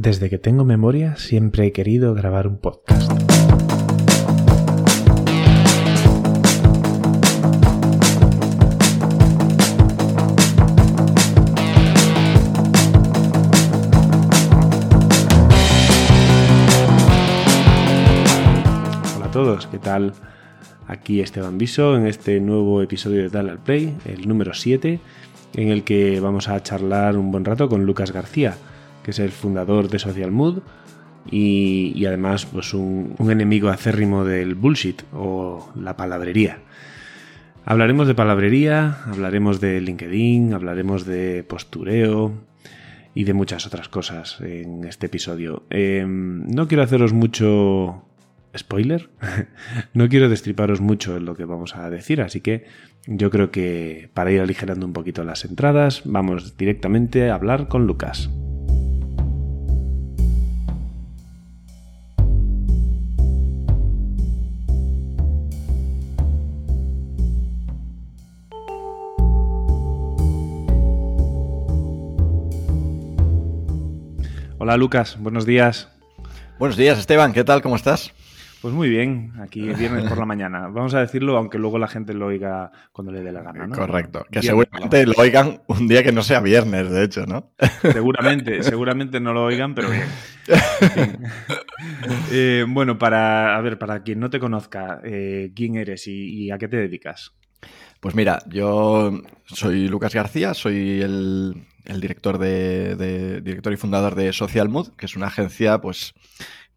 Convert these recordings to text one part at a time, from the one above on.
Desde que tengo memoria siempre he querido grabar un podcast. Hola a todos, ¿qué tal? Aquí Esteban Viso en este nuevo episodio de Tal al Play, el número 7, en el que vamos a charlar un buen rato con Lucas García que es el fundador de Social Mood y, además pues un, enemigo acérrimo del bullshit o la palabrería. Hablaremos de palabrería, hablaremos de LinkedIn, hablaremos de postureo y de muchas otras cosas en este episodio. Em, no quiero haceros mucho spoiler, no quiero destriparos mucho en lo que vamos a decir, así que yo creo que para ir aligerando un poquito las entradas, vamos directamente a hablar con Lucas. Hola Lucas, buenos días. Buenos días Esteban, ¿qué tal? ¿Cómo estás? Pues muy bien, aquí viernes por la mañana. Vamos a decirlo, aunque luego la gente lo oiga cuando le dé la gana, ¿no? Correcto, que seguramente lo oigan un día que no sea viernes, de hecho, ¿no? Seguramente, seguramente no lo oigan, pero bien. Eh, bueno, para, a ver, para quien no te conozca, eh, ¿quién eres y a qué te dedicas? Pues mira, yo soy Lucas García, soy el, director de, director y fundador de Social Mood, que es una agencia, pues,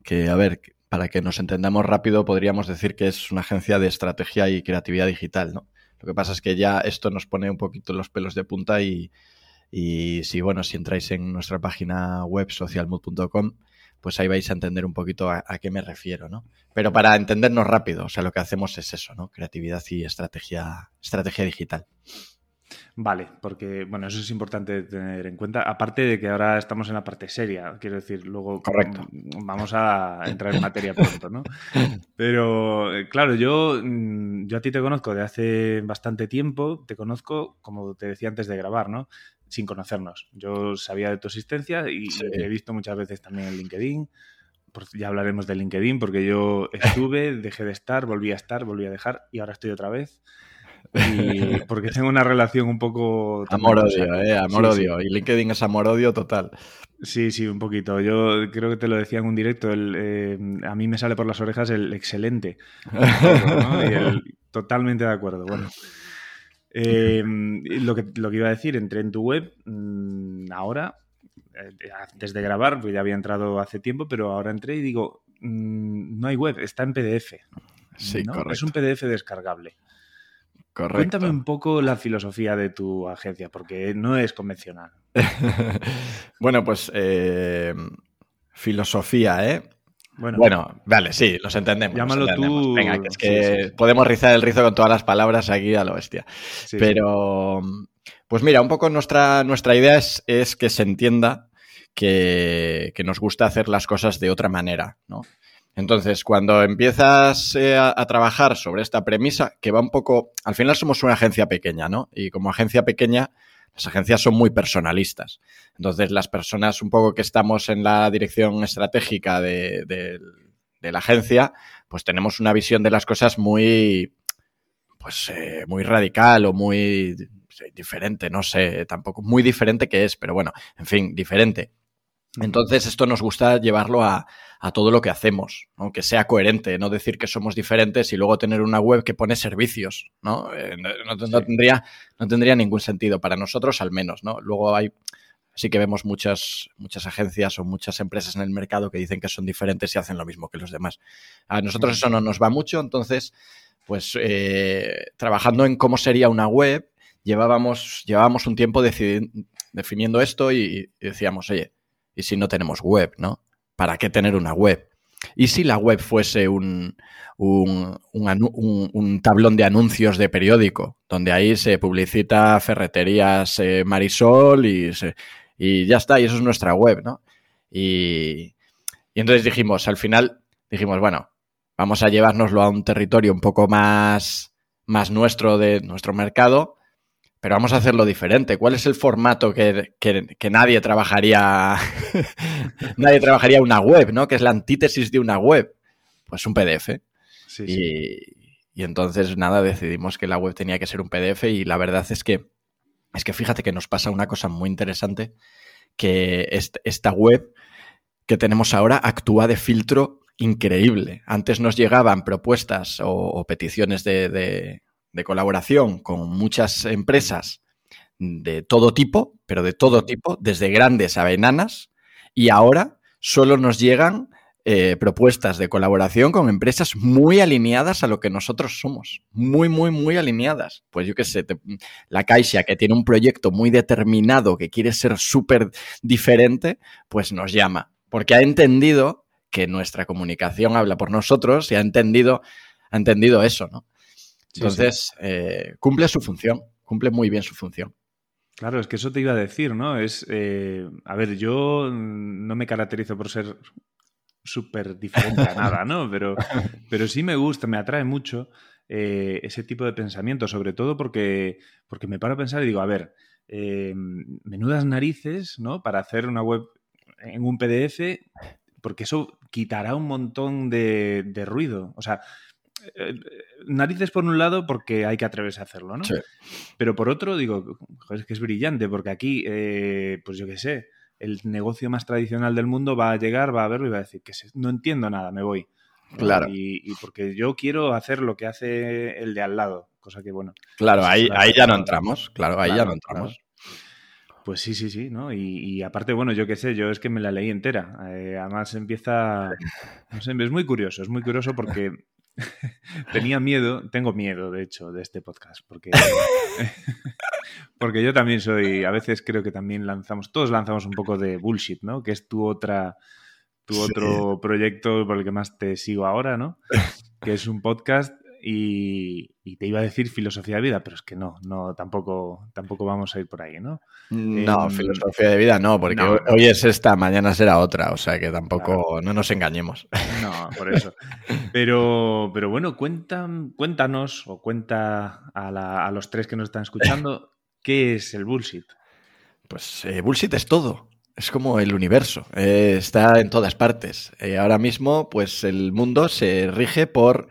que, a ver, para que nos entendamos rápido, podríamos decir que es una agencia de estrategia y creatividad digital, ¿no? Lo que pasa es que ya esto nos pone un poquito los pelos de punta y, y si, bueno, si entráis en nuestra página web socialmood.com, pues ahí vais a entender un poquito a, qué me refiero, ¿no? Pero para entendernos rápido, o sea, lo que hacemos es eso, ¿no? Creatividad y estrategia, estrategia digital. Vale, porque bueno, eso es importante tener en cuenta. Aparte de que ahora estamos en la parte seria, quiero decir, luego Correcto. vamos a entrar en materia pronto, ¿no? Pero eh, claro, yo, mm, yo a ti te conozco de hace bastante tiempo, te conozco, como te decía antes de grabar, ¿no? sin conocernos. Yo sabía de tu existencia y te he visto muchas veces también en LinkedIn. Ya hablaremos de LinkedIn porque yo estuve, dejé de estar, volví a estar, volví a dejar y ahora estoy otra vez. Y porque tengo una relación un poco... Amor-odio, ¿eh? Amor-odio. Y LinkedIn es amor-odio total. Sí, sí, un poquito. Yo creo que te lo decía en un directo. El, eh, a mí me sale por las orejas el excelente. totalmente de acuerdo. Bueno. Eh, lo, que, lo que iba a decir, entré en tu web mm, ahora, eh, antes de grabar, pues ya había entrado hace tiempo, pero ahora entré y digo, mm, no hay web, está en PDF. Sí, correcto. Es un PDF descargable. Correcto. Cuéntame un poco la filosofía de tu agencia, porque no es convencional. bueno, pues eh, filosofía, ¿eh? Bueno, vale, sí, los entendemos. Llámalo tú. Venga, es que podemos rizar el rizo con todas las palabras aquí a lo bestia. Pero, pues mira, un poco nuestra, nuestra idea es, es que se entienda que, que, nos gusta hacer las cosas de otra manera, ¿no? Entonces, cuando empiezas eh, a, trabajar sobre esta premisa, que va un poco, al final somos una agencia pequeña, ¿no? Y como agencia pequeña, las agencias son muy personalistas. Entonces, las personas un poco que estamos en la dirección estratégica de, la agencia, pues tenemos una visión de las cosas muy, pues, eh, muy radical o muy diferente, no sé, tampoco muy diferente que es, pero bueno, en fin, diferente. Entonces, esto nos gusta llevarlo a, todo lo que hacemos, aunque sea coherente, no decir que somos diferentes y luego tener una web que pone servicios, ¿no? Eh, no, tendría, no tendría ningún sentido, para nosotros al menos, ¿no? Luego hay, sí que vemos muchas, muchas agencias o muchas empresas en el mercado que dicen que son diferentes y hacen lo mismo que los demás. A nosotros eso no nos va mucho, entonces, pues eh, trabajando en cómo sería una web, llevábamos, llevábamos un tiempo definiendo esto y decíamos, oye, ¿Y si no tenemos web, no? ¿Para qué tener una web? ¿Y si la web fuese un, un, tablón de anuncios de periódico, donde ahí se publicita ferreterías eh, Marisol y, y ya está, y eso es nuestra web, ¿no? Y, y entonces dijimos, al final, dijimos, bueno, vamos a llevárnoslo a un territorio un poco más, más nuestro de nuestro mercado, pero vamos a hacerlo diferente. ¿Cuál es el formato que, nadie trabajaría? nadie trabajaría una web, ¿no? Que es la antítesis de una web. Pues un PDF. y, entonces, nada, decidimos que la web tenía que ser un PDF y la verdad es que, es que fíjate que nos pasa una cosa muy interesante, que esta web que tenemos ahora actúa de filtro increíble. Antes nos llegaban propuestas o, peticiones de de colaboración con muchas empresas de todo tipo, pero de todo tipo, desde grandes a enanas, y ahora solo nos llegan eh, propuestas de colaboración con empresas muy alineadas a lo que nosotros somos. Muy, muy, muy alineadas. Pues yo qué sé, la Caixa, que tiene un proyecto muy determinado, que quiere ser súper diferente, pues nos llama. Porque ha entendido que nuestra comunicación habla por nosotros y ha entendido, ha entendido eso, ¿no? Entonces, eh, cumple su función, cumple muy bien su función. Claro, es que eso te iba a decir, ¿no? Es, eh, a ver, yo no me caracterizo por ser súper diferente a nada, ¿no? Pero, pero sí me gusta, me atrae mucho eh, ese tipo de pensamiento, sobre todo porque, porque me paro a pensar y digo, a ver, menudas narices, ¿no? Para hacer una web en un PDF, porque eso quitará un montón de, de ruido. O sea, narices por un lado porque hay que atreverse a hacerlo, ¿no? Pero por otro, digo, es que es brillante porque aquí, eh, pues yo qué sé, el negocio más tradicional del mundo va a llegar, va a verlo y va a decir que no entiendo nada, me voy. Claro. Y, porque yo quiero hacer lo que hace el de al lado, cosa que bueno. Claro, ahí, ahí ya no entramos, claro, ahí ya no entramos. Pues sí, sí, sí, ¿no? Y, aparte, bueno, yo qué sé, yo es que me la leí entera. Eh, además empieza, no sé, es muy curioso, es muy curioso porque Tenía miedo, tengo miedo, de hecho, de este podcast, porque, porque yo también soy, a veces creo que también lanzamos, todos lanzamos un poco de bullshit, ¿no? Que es tu otra, tu otro proyecto por el que más te sigo ahora, ¿no? Que es un podcast y, te iba a decir filosofía de vida, pero es que no, no, tampoco, tampoco vamos a ir por ahí, ¿no? No, em, filosofía de vida no, porque hoy es esta, mañana será otra, o sea que tampoco, no nos engañemos. No, por eso. Pero, pero bueno, cuentan, cuéntanos o cuenta a, los tres que nos están escuchando, ¿qué es el bullshit? Pues eh, bullshit es todo. Es como el universo, eh, está en todas partes. Eh, ahora mismo, pues el mundo se rige por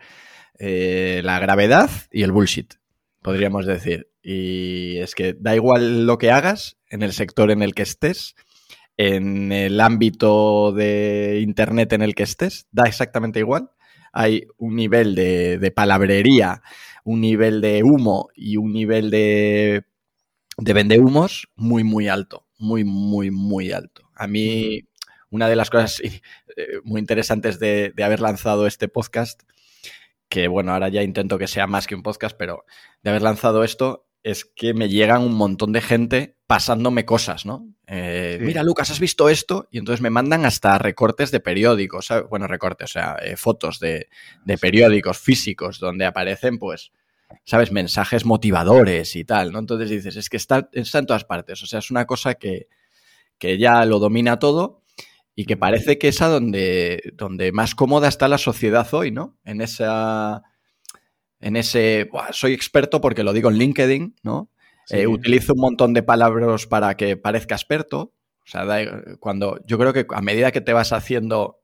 eh, la gravedad y el bullshit, podríamos decir. Y es que da igual lo que hagas en el sector en el que estés, en el ámbito de Internet en el que estés, da exactamente igual. Hay un nivel de, palabrería, un nivel de humo y un nivel de, de vendehumos muy, muy alto. Muy, muy, muy alto. A mí, una de las cosas eh, muy interesantes de, de haber lanzado este podcast que bueno, ahora ya intento que sea más que un podcast, pero de haber lanzado esto es que me llegan un montón de gente pasándome cosas, ¿no? Eh, mira, Lucas, ¿has visto esto? Y entonces me mandan hasta recortes de periódicos, bueno, recortes, o sea, eh, fotos de, periódicos físicos donde aparecen, pues, ¿sabes? Mensajes motivadores y tal, ¿no? Entonces dices, es que está, está en todas partes, o sea, es una cosa que, que ya lo domina todo y que parece que es a donde, donde más cómoda está la sociedad hoy, ¿no? En esa. En ese. soy experto porque lo digo en LinkedIn, ¿no? Eh, utilizo un montón de palabras para que parezca experto. O sea, cuando. Yo creo que a medida que te vas haciendo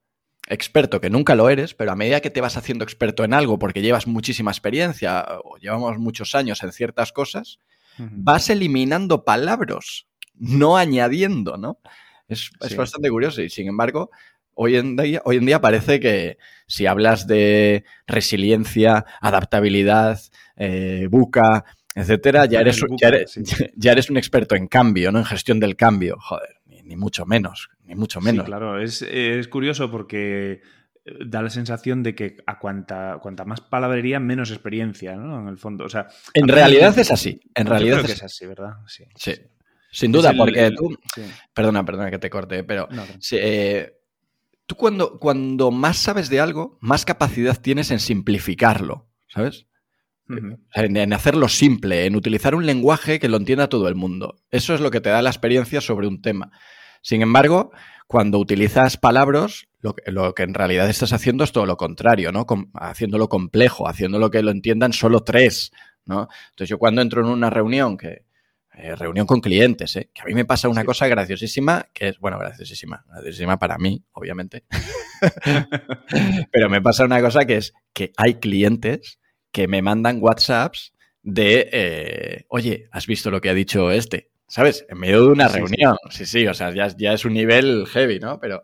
experto, que nunca lo eres, pero a medida que te vas haciendo experto en algo porque llevas muchísima experiencia o llevamos muchos años en ciertas cosas, vas eliminando palabras, no añadiendo, ¿no? Es, bastante curioso y sin embargo, hoy en, día, hoy en día parece que si hablas de resiliencia, adaptabilidad, eh, buca, etcétera, ya eres, ya, eres, un experto en cambio, ¿no? En gestión del cambio. Joder, ni, mucho menos, ni mucho menos. claro, es, curioso porque eh, da la sensación de que a cuanta, cuanta más palabrería, menos experiencia, ¿no? En el fondo. O sea, en realidad es así. En realidad es, así, ¿verdad? sí. Sin duda, porque tú. Perdona, perdona que te corte, pero. Eh, tú cuando, cuando más sabes de algo, más capacidad tienes en simplificarlo, ¿sabes? en, hacerlo simple, en utilizar un lenguaje que lo entienda todo el mundo. Eso es lo que te da la experiencia sobre un tema. Sin embargo, cuando utilizas palabras, lo que, lo que en realidad estás haciendo es todo lo contrario, ¿no? haciéndolo complejo, haciéndolo que lo entiendan solo tres, ¿no? Entonces yo cuando entro en una reunión que, eh, reunión con clientes, ¿eh? que a mí me pasa una cosa graciosísima, que es, bueno, graciosísima, graciosísima para mí, obviamente, pero me pasa una cosa que es que hay clientes que me mandan WhatsApps de, eh, oye, ¿has visto lo que ha dicho este? ¿Sabes? En medio de una reunión. Sí, sí, o sea, ya, ya, es un nivel heavy, ¿no? Pero,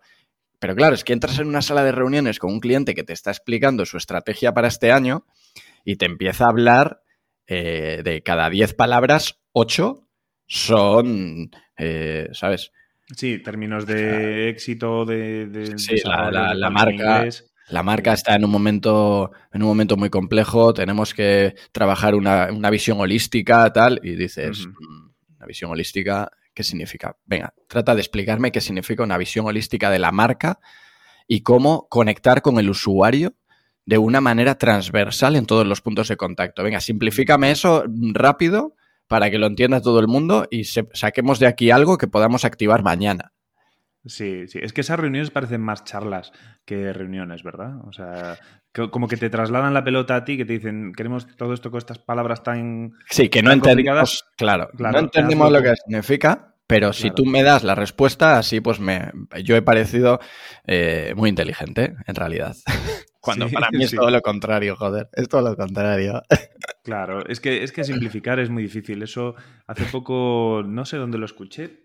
pero claro, es que entras en una sala de reuniones con un cliente que te está explicando su estrategia para este año y te empieza a hablar eh, de cada 10 palabras, 8 son, eh, ¿sabes? Sí, términos de éxito, de... sí, la, marca... La marca está en un momento, en un momento muy complejo, tenemos que trabajar una, visión holística, tal, y dices, mm, una visión holística, ¿qué significa? Venga, trata de explicarme qué significa una visión holística de la marca y cómo conectar con el usuario de una manera transversal en todos los puntos de contacto. Venga, simplifícame eso rápido para que lo entienda todo el mundo y saquemos de aquí algo que podamos activar mañana. Sí, sí. Es que esas reuniones parecen más charlas que reuniones, ¿verdad? O sea, como que te trasladan la pelota a ti, que te dicen, queremos todo esto con estas palabras tan. Sí, que no entendemos. Claro, no entendemos lo que significa, pero si tú me das la respuesta, así pues me. Yo he parecido eh, muy inteligente, en realidad. Cuando para mí es todo lo contrario, joder. Es todo lo contrario. Claro, es que, es que simplificar es muy difícil. Eso hace poco, no sé dónde lo escuché,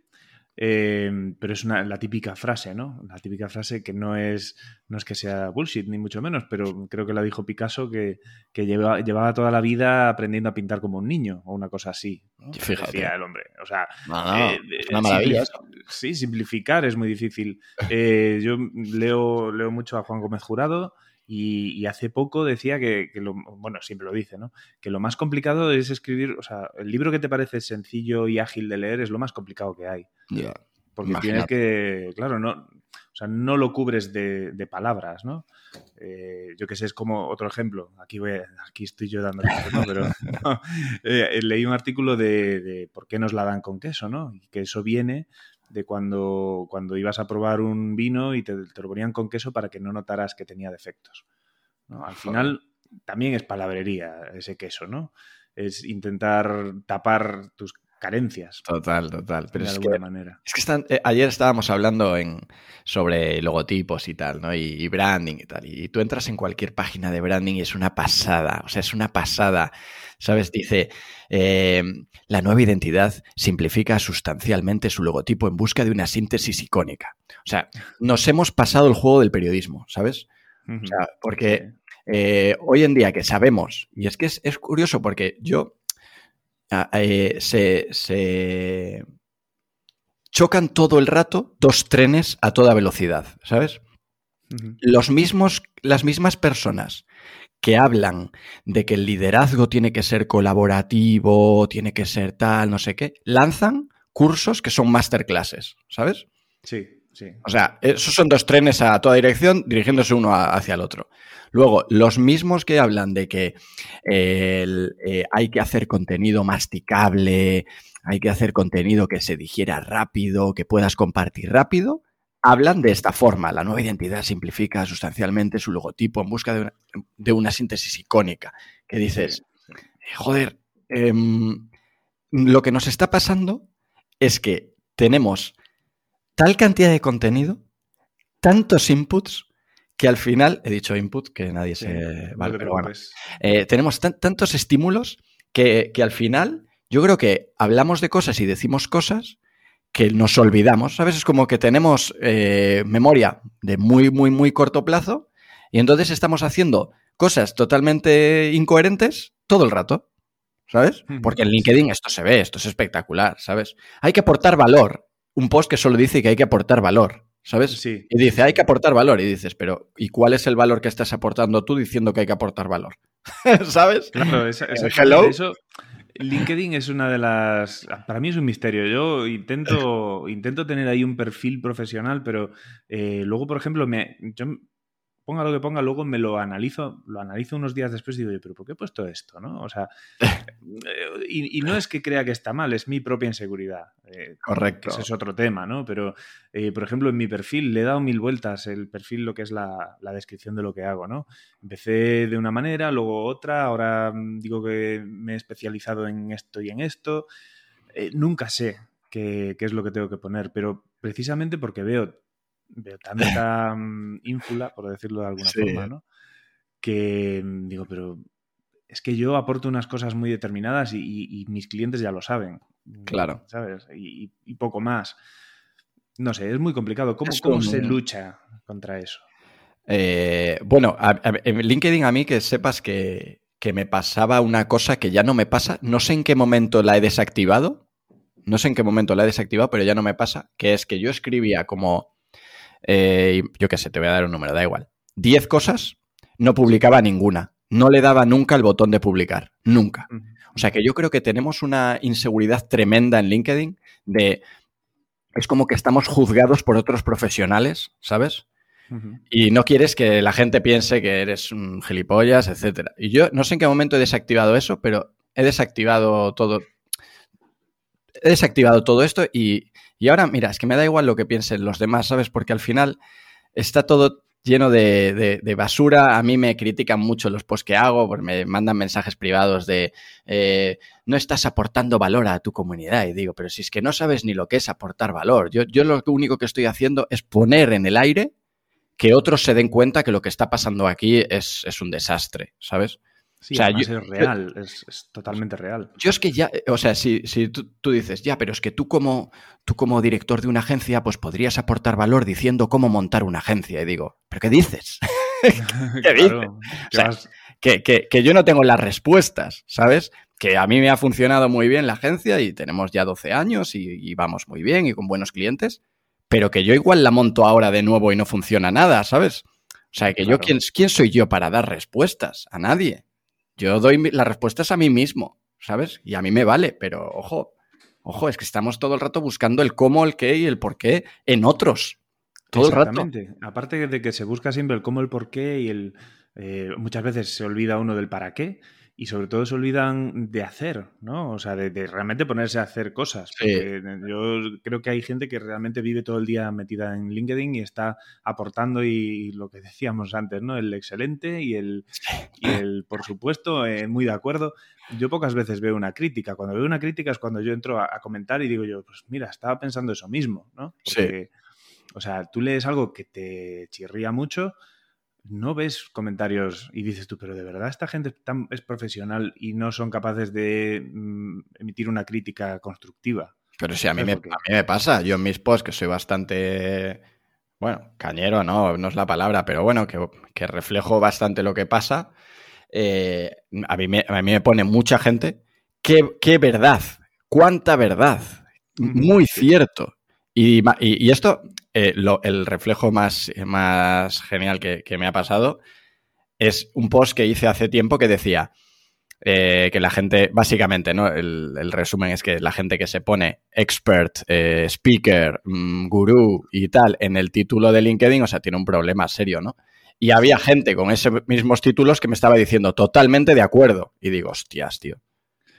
eh, pero es una, la típica frase, ¿no? La típica frase que no es, no es que sea bullshit, ni mucho menos, pero creo que la dijo Picasso que, que llevaba toda la vida aprendiendo a pintar como un niño o una cosa así. Fíjate. el hombre. O sea, eh, una maravilla. sí, simplificar es muy difícil. Eh, yo leo, leo mucho a Juan Gómez Jurado. Y, hace poco decía que, lo, bueno, siempre lo dice, ¿no? Que lo más complicado es escribir, o sea, el libro que te parece sencillo y ágil de leer es lo más complicado que hay. Porque tienes que, claro, no, o sea, no lo cubres de, palabras, ¿no? Eh, yo que sé, es como otro ejemplo. Aquí, voy, aquí estoy yo dando ¿no? pero eh, leí un artículo de, de, por qué nos la dan con queso, ¿no? Y que eso viene de cuando, cuando ibas a probar un vino y te, lo ponían con queso para que no notaras que tenía defectos. Al final también es palabrería ese queso, ¿no? Es intentar tapar tus carencias. Total, total. Pero de alguna manera. Es que eh, ayer estábamos hablando en, sobre logotipos y tal, ¿no? Y, branding y tal. Y, tú entras en cualquier página de branding y es una pasada. O sea, es una pasada. ¿Sabes? Dice, eh, la nueva identidad simplifica sustancialmente su logotipo en busca de una síntesis icónica. O sea, nos hemos pasado el juego del periodismo, ¿sabes? O sea, porque eh, hoy en día que sabemos, y es que es, es curioso porque yo eh, se, se, chocan todo el rato dos trenes a toda velocidad, ¿sabes? Los mismos, las mismas personas que hablan de que el liderazgo tiene que ser colaborativo, tiene que ser tal, no sé qué, lanzan cursos que son masterclasses, ¿sabes? Sí, sí. O sea, esos son dos trenes a toda dirección dirigiéndose uno hacia el otro. Luego, los mismos que hablan de que eh, hay que hacer contenido masticable, hay que hacer contenido que se digiera rápido, que puedas compartir rápido, hablan de esta forma. La nueva identidad simplifica sustancialmente su logotipo en busca de una, síntesis icónica. Que dices, joder, em, lo que nos está pasando es que tenemos tal cantidad de contenido, tantos inputs, que al final, he dicho input, que nadie se... vale, pero bueno, eh, tenemos tantos estímulos que, que al final yo creo que hablamos de cosas y decimos cosas que nos olvidamos, ¿sabes? Es como que tenemos eh, memoria de muy, muy, muy corto plazo y entonces estamos haciendo cosas totalmente incoherentes todo el rato, ¿sabes? Porque en LinkedIn esto se ve, esto es espectacular, ¿sabes? Hay que aportar valor. Un post que solo dice que hay que aportar valor, ¿sabes? Sí. Y dice, hay que aportar valor. Y dices, pero ¿y cuál es el valor que estás aportando tú diciendo que hay que aportar valor? ¿Sabes? Claro, esa, Eso, LinkedIn es una de las. Para mí es un misterio. Yo intento, intento tener ahí un perfil profesional, pero eh, luego, por ejemplo, me, yo ponga lo que ponga, luego me lo analizo, lo analizo unos días después y digo, pero ¿por qué he puesto esto? ¿no? O sea, eh, y, no es que crea que está mal, es mi propia inseguridad. Eh, Correcto. Ese es otro tema, ¿no? Pero, eh, por ejemplo, en mi perfil le he dado mil vueltas el perfil, lo que es la, descripción de lo que hago, ¿no? Empecé de una manera, luego otra, ahora mm, digo que me he especializado en esto y en esto. eh, nunca sé qué, es lo que tengo que poner, pero precisamente porque veo, veo tanta mm, ínfula, por decirlo de alguna forma, ¿no? Que mm, digo, pero es que yo aporto unas cosas muy determinadas y, mis clientes ya lo saben. Claro. ¿Sabes? Y, poco más. No sé, es muy complicado. ¿Cómo, se lucha contra eso? Eh, bueno, en LinkedIn a mí que sepas que, que me pasaba una cosa que ya no me pasa. No sé en qué momento la he desactivado. No sé en qué momento la he desactivado, pero ya no me pasa. Que es que yo escribía como. Eh, yo qué sé, te voy a dar un número, da igual. 10 cosas, no publicaba ninguna no le daba nunca el botón de publicar, nunca. O sea que yo creo que tenemos una inseguridad tremenda en LinkedIn de... Es como que estamos juzgados por otros profesionales, ¿sabes? Y no quieres que la gente piense que eres un gilipollas, etc. Y yo no sé en qué momento he desactivado eso, pero he desactivado todo. He desactivado todo esto y, y ahora, mira, es que me da igual lo que piensen los demás, ¿sabes? Porque al final está todo lleno de, basura. A mí me critican mucho los posts que hago, pues me mandan mensajes privados de eh, no estás aportando valor a tu comunidad. Y digo, pero si es que no sabes ni lo que es aportar valor. Yo, yo lo único que estoy haciendo es poner en el aire que otros se den cuenta que lo que está pasando aquí es, es un desastre, ¿sabes? Sí, o sea, es real, es, totalmente real. Yo es que ya, o sea, si, si tú, dices, ya, pero es que tú como, tú como director de una agencia, pues podrías aportar valor diciendo cómo montar una agencia. Y digo, ¿pero qué dices? ¿Qué dices? que, que, yo no tengo las respuestas, ¿sabes? Que a mí me ha funcionado muy bien la agencia y tenemos ya 12 años y, vamos muy bien y con buenos clientes, pero que yo igual la monto ahora de nuevo y no funciona nada, ¿sabes? O sea, que yo, ¿quién, ¿quién soy yo para dar respuestas? A nadie. Yo doy las respuestas a mí mismo, ¿sabes? Y a mí me vale, pero ojo, ojo, es que estamos todo el rato buscando el cómo, el qué y el por qué en otros. Todo el rato. Aparte de que se busca siempre el cómo, el por qué y el. Eh, muchas veces se olvida uno del para qué y sobre todo se olvidan de hacer, ¿no? O sea, de, realmente ponerse a hacer cosas. Yo creo que hay gente que realmente vive todo el día metida en LinkedIn y está aportando y, lo que decíamos antes, ¿no? El excelente y el, y el por supuesto, eh, muy de acuerdo. Yo pocas veces veo una crítica. Cuando veo una crítica es cuando yo entro a, comentar y digo yo, pues mira, estaba pensando eso mismo, ¿no? Porque, o sea, tú lees algo que te chirría mucho no ves comentarios y dices tú, pero de verdad esta gente es profesional y no son capaces de mm, emitir una crítica constructiva. Pero sí, a mí, me, a mí me pasa. Yo en mis posts, que soy bastante, bueno, cañero, no, no es la palabra, pero bueno, que, reflejo bastante lo que pasa, eh, a, mí me, a mí me pone mucha gente, qué, qué verdad, cuánta verdad, muy cierto. Y, y, esto, eh, el reflejo más, más genial que, me ha pasado es un post que hice hace tiempo que decía eh, que la gente, básicamente, ¿no? El, resumen es que la gente que se pone expert, eh, speaker, mm, gurú y tal en el título de LinkedIn, o sea, tiene un problema serio, ¿no? Y había gente con esos mismos títulos que me estaba diciendo totalmente de acuerdo. Y digo, hostias, tío.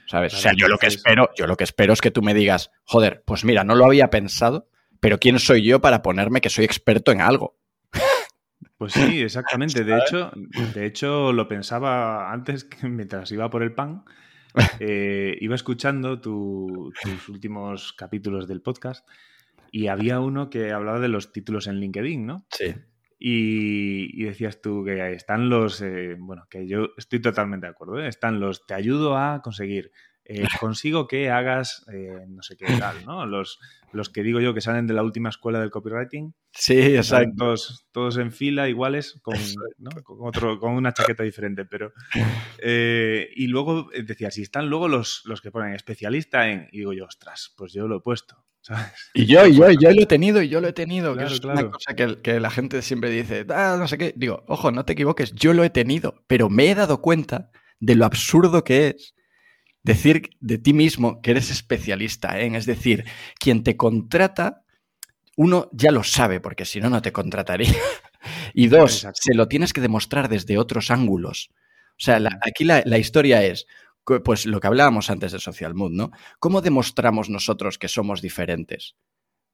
¿Sabes? o sea, yo lo que espero, yo lo que espero es que tú me digas, joder, pues mira, no lo había pensado, pero ¿quién soy yo para ponerme que soy experto en algo? Pues sí, exactamente. De hecho, de hecho, lo pensaba antes que mientras iba por el pan. Eh, iba escuchando tus últimos capítulos del podcast y había uno que hablaba de los títulos en LinkedIn, ¿no? Sí. Y, decías tú que están los, eh, bueno, que yo estoy totalmente de acuerdo, ¿eh? están los te ayudo a conseguir, eh, consigo que hagas eh, no sé qué tal, ¿no? Los, los que digo yo que salen de la última escuela del copywriting. Sí, exacto. Todos, todos en fila iguales, con, otro, con una chaqueta diferente, pero... Eh, y luego decía, si están luego los, los que ponen especialista en... Y digo yo, ostras, pues yo lo he puesto. Y yo, yo, yo lo he tenido y yo lo he tenido, que es una cosa que, que, la gente siempre dice, ah, no sé qué. Digo, ojo, no te equivoques, yo lo he tenido, pero me he dado cuenta de lo absurdo que es decir de ti mismo que eres especialista en, es decir, quien te contrata, uno ya lo sabe, porque si no, no te contrataría. y dos, se lo tienes que demostrar desde otros ángulos. O sea, aquí la, historia es, pues lo que hablábamos antes de Social Mood, ¿no? ¿Cómo demostramos nosotros que somos diferentes?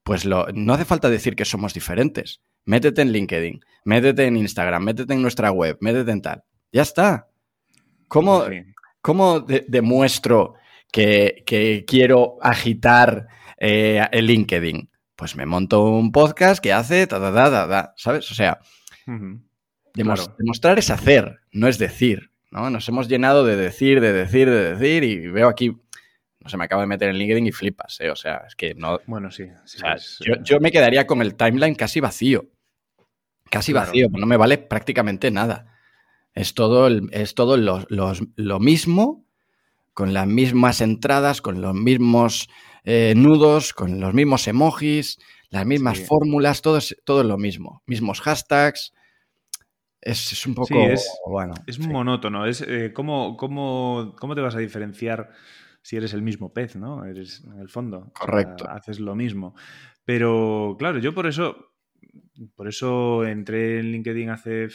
Pues lo, no hace falta decir que somos diferentes. Métete en LinkedIn, métete en Instagram, métete en nuestra web, métete en tal. Ya está. ¿Cómo, ¿Cómo demuestro que, quiero agitar eh, el LinkedIn. Pues me monto un podcast que hace ta, ta, ta, ta, ¿sabes? O sea, demostrar es hacer, no es decir, ¿no? Nos hemos llenado de decir, de decir, de decir y veo aquí no se me acaba de meter en LinkedIn y flipas, ¿eh? O sea, es que no. Bueno, sí. yo, me quedaría con el timeline casi vacío. Casi vacío, no me vale prácticamente nada. Es todo, es todo lo, mismo, con las mismas entradas, con los mismos eh, nudos, con los mismos emojis, las mismas fórmulas, todo es, todo lo mismo. Mismos hashtags. Es, un poco. es, bueno. Es monótono. Es, eh, ¿cómo, cómo, cómo, te vas a diferenciar si eres el mismo pez, ¿no? Eres en el fondo. Correcto. haces lo mismo. Pero claro, yo por eso. Por eso entré en LinkedIn hace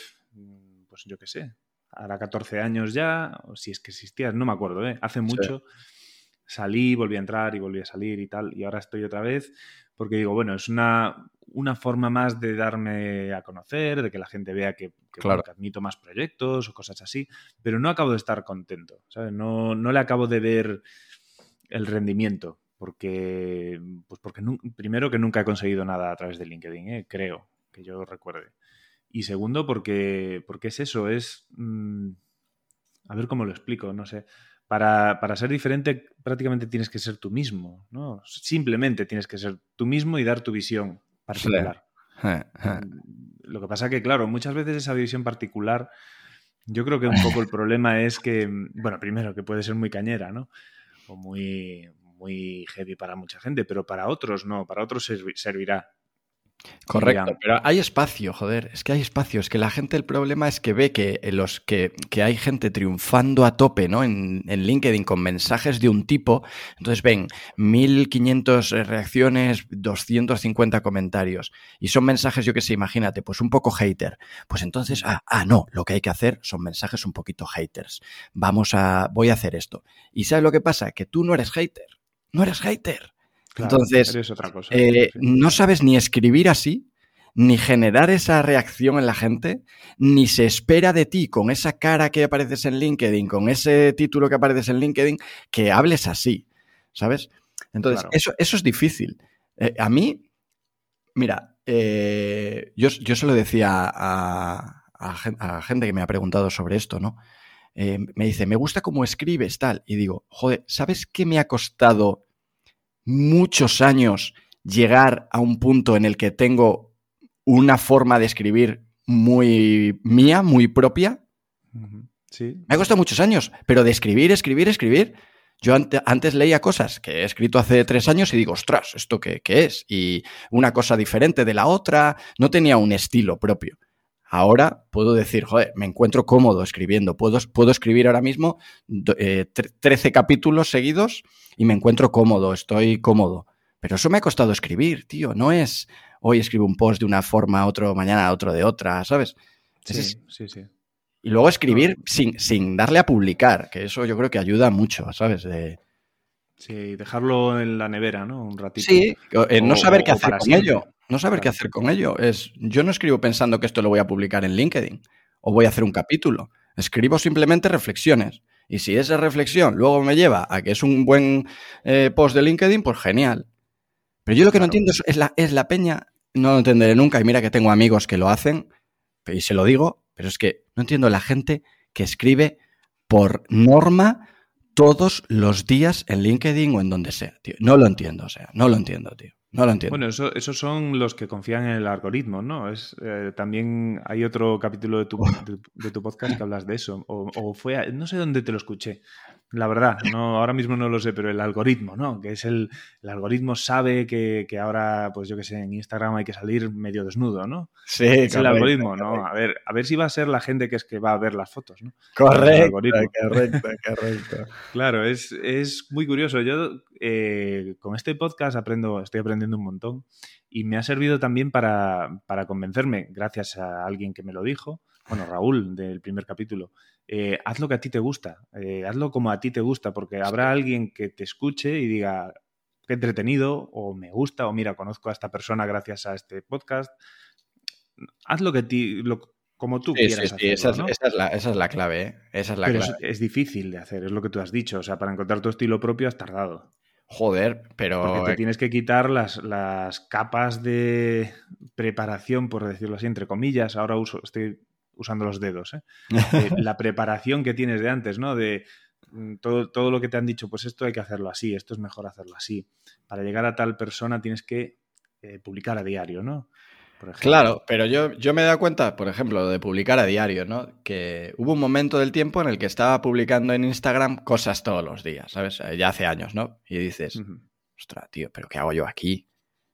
pues yo qué sé, ahora 14 años ya, o si es que existía, no me acuerdo, ¿eh? hace mucho. Salí, volví a entrar y volví a salir y tal, y ahora estoy otra vez, porque digo, bueno, es una, una forma más de darme a conocer, de que la gente vea que, admito más proyectos o cosas así, pero no acabo de estar contento, ¿sabes? No, no le acabo de ver el rendimiento, porque, pues porque primero que nunca he conseguido nada a través de LinkedIn, ¿eh? creo, que yo recuerde. Y segundo, porque, porque es eso, es... Mm, a ver cómo lo explico, no sé. Para, ser diferente prácticamente tienes que ser tú mismo, ¿no? Simplemente tienes que ser tú mismo y dar tu visión particular. Lo que pasa que, claro, muchas veces esa visión particular, yo creo que un poco el problema es que, bueno, primero que puede ser muy cañera, ¿no? O muy, muy heavy para mucha gente, pero para otros no, para otros servirá. Correcto, pero hay espacio, joder, es que hay espacio, es que la gente, el problema es que ve que, los, que, hay gente triunfando a tope, ¿no? En, LinkedIn con mensajes de un tipo, entonces ven 1500 reacciones, 250 comentarios, y son mensajes, yo que sé, imagínate, pues un poco hater, pues entonces, ah, ah, no, lo que hay que hacer son mensajes un poquito haters, vamos a, voy a hacer esto. ¿Y sabes lo que pasa? Que tú no eres hater, no eres hater. Entonces, eh, no sabes ni escribir así, ni generar esa reacción en la gente, ni se espera de ti con esa cara que apareces en LinkedIn, con ese título que apareces en LinkedIn, que hables así, ¿sabes? Entonces, eso, eso, es difícil. Eh, a mí, mira, eh, yo, yo, se lo decía a, a, gente que me ha preguntado sobre esto, ¿no? me dice, me gusta cómo escribes, tal. Y digo, joder, ¿sabes qué me ha costado muchos años llegar a un punto en el que tengo una forma de escribir muy mía, muy propia. Sí. Me ha costado muchos años, pero de escribir, escribir, escribir. Yo antes leía cosas que he escrito hace tres años y digo, ostras, ¿esto qué, es? Y una cosa diferente de la otra, no tenía un estilo propio. Ahora puedo decir, joder, me encuentro cómodo escribiendo. Puedo, puedo escribir ahora mismo 13 eh, capítulos seguidos y me encuentro cómodo, estoy cómodo. Pero eso me ha costado escribir, tío. No es hoy escribo un post de una forma, otro mañana otro de otra, ¿sabes? Sí, sí, sí. Y luego escribir sin, sin, darle a publicar, que eso yo creo que ayuda mucho, ¿sabes? De... Sí, dejarlo en la nevera, ¿no? Un ratito. Sí, no saber qué hacer con ello. No saber qué hacer con ello. Es, yo no escribo pensando que esto lo voy a publicar en LinkedIn o voy a hacer un capítulo. Escribo simplemente reflexiones. Y si esa reflexión luego me lleva a que es un buen eh, post de LinkedIn, pues genial. Pero yo lo que no entiendo es, la, es la peña, no lo entenderé nunca, y mira que tengo amigos que lo hacen, y se lo digo, pero es que no entiendo la gente que escribe por norma todos los días en LinkedIn o en donde sea, tío. No lo entiendo, o sea, no lo entiendo, tío. No lo entiendo. Bueno, eso, esos son los que confían en el algoritmo, ¿no? Es, eh, también hay otro capítulo de tu, de, tu, podcast que hablas de eso. O, o, fue, no sé dónde te lo escuché, la verdad, no, ahora mismo no lo sé, pero el algoritmo, ¿no? Que es el, el algoritmo sabe que, que, ahora, pues yo que sé, en Instagram hay que salir medio desnudo, ¿no? Sí, es el algoritmo, ¿no? A ver, a ver si va a ser la gente que es que va a ver las fotos, ¿no? Correcto, correcto, correcto. claro, es, es, muy curioso. Yo eh, con este podcast aprendo, estoy aprendiendo un montón y me ha servido también para, para convencerme, gracias a alguien que me lo dijo, bueno, Raúl, del primer capítulo, eh, haz lo que a ti te gusta, eh, hazlo como a ti te gusta, porque habrá alguien que te escuche y diga, qué entretenido, o me gusta, o mira, conozco a esta persona gracias a este podcast. Haz lo que ti, como tú quieras sí, esa, es, la, esa, es, la, clave, ¿eh? Esa es la clave. Es, difícil de hacer, es lo que tú has dicho. O sea, para encontrar tu estilo propio has tardado. Joder, pero. Porque te tienes que quitar las, las capas de preparación, por decirlo así, entre comillas. Ahora uso, estoy usando los dedos, ¿eh? eh la preparación que tienes de antes, ¿no? De mm, todo, todo lo que te han dicho, pues esto hay que hacerlo así, esto es mejor hacerlo así. Para llegar a tal persona tienes que eh, publicar a diario, ¿no? Claro, pero yo, yo me he dado cuenta, por ejemplo, de publicar a diario, ¿no? Que hubo un momento del tiempo en el que estaba publicando en Instagram cosas todos los días, ¿sabes? Eh, ya hace años, ¿no? Y dices, ostras, tío, ¿pero qué hago yo aquí?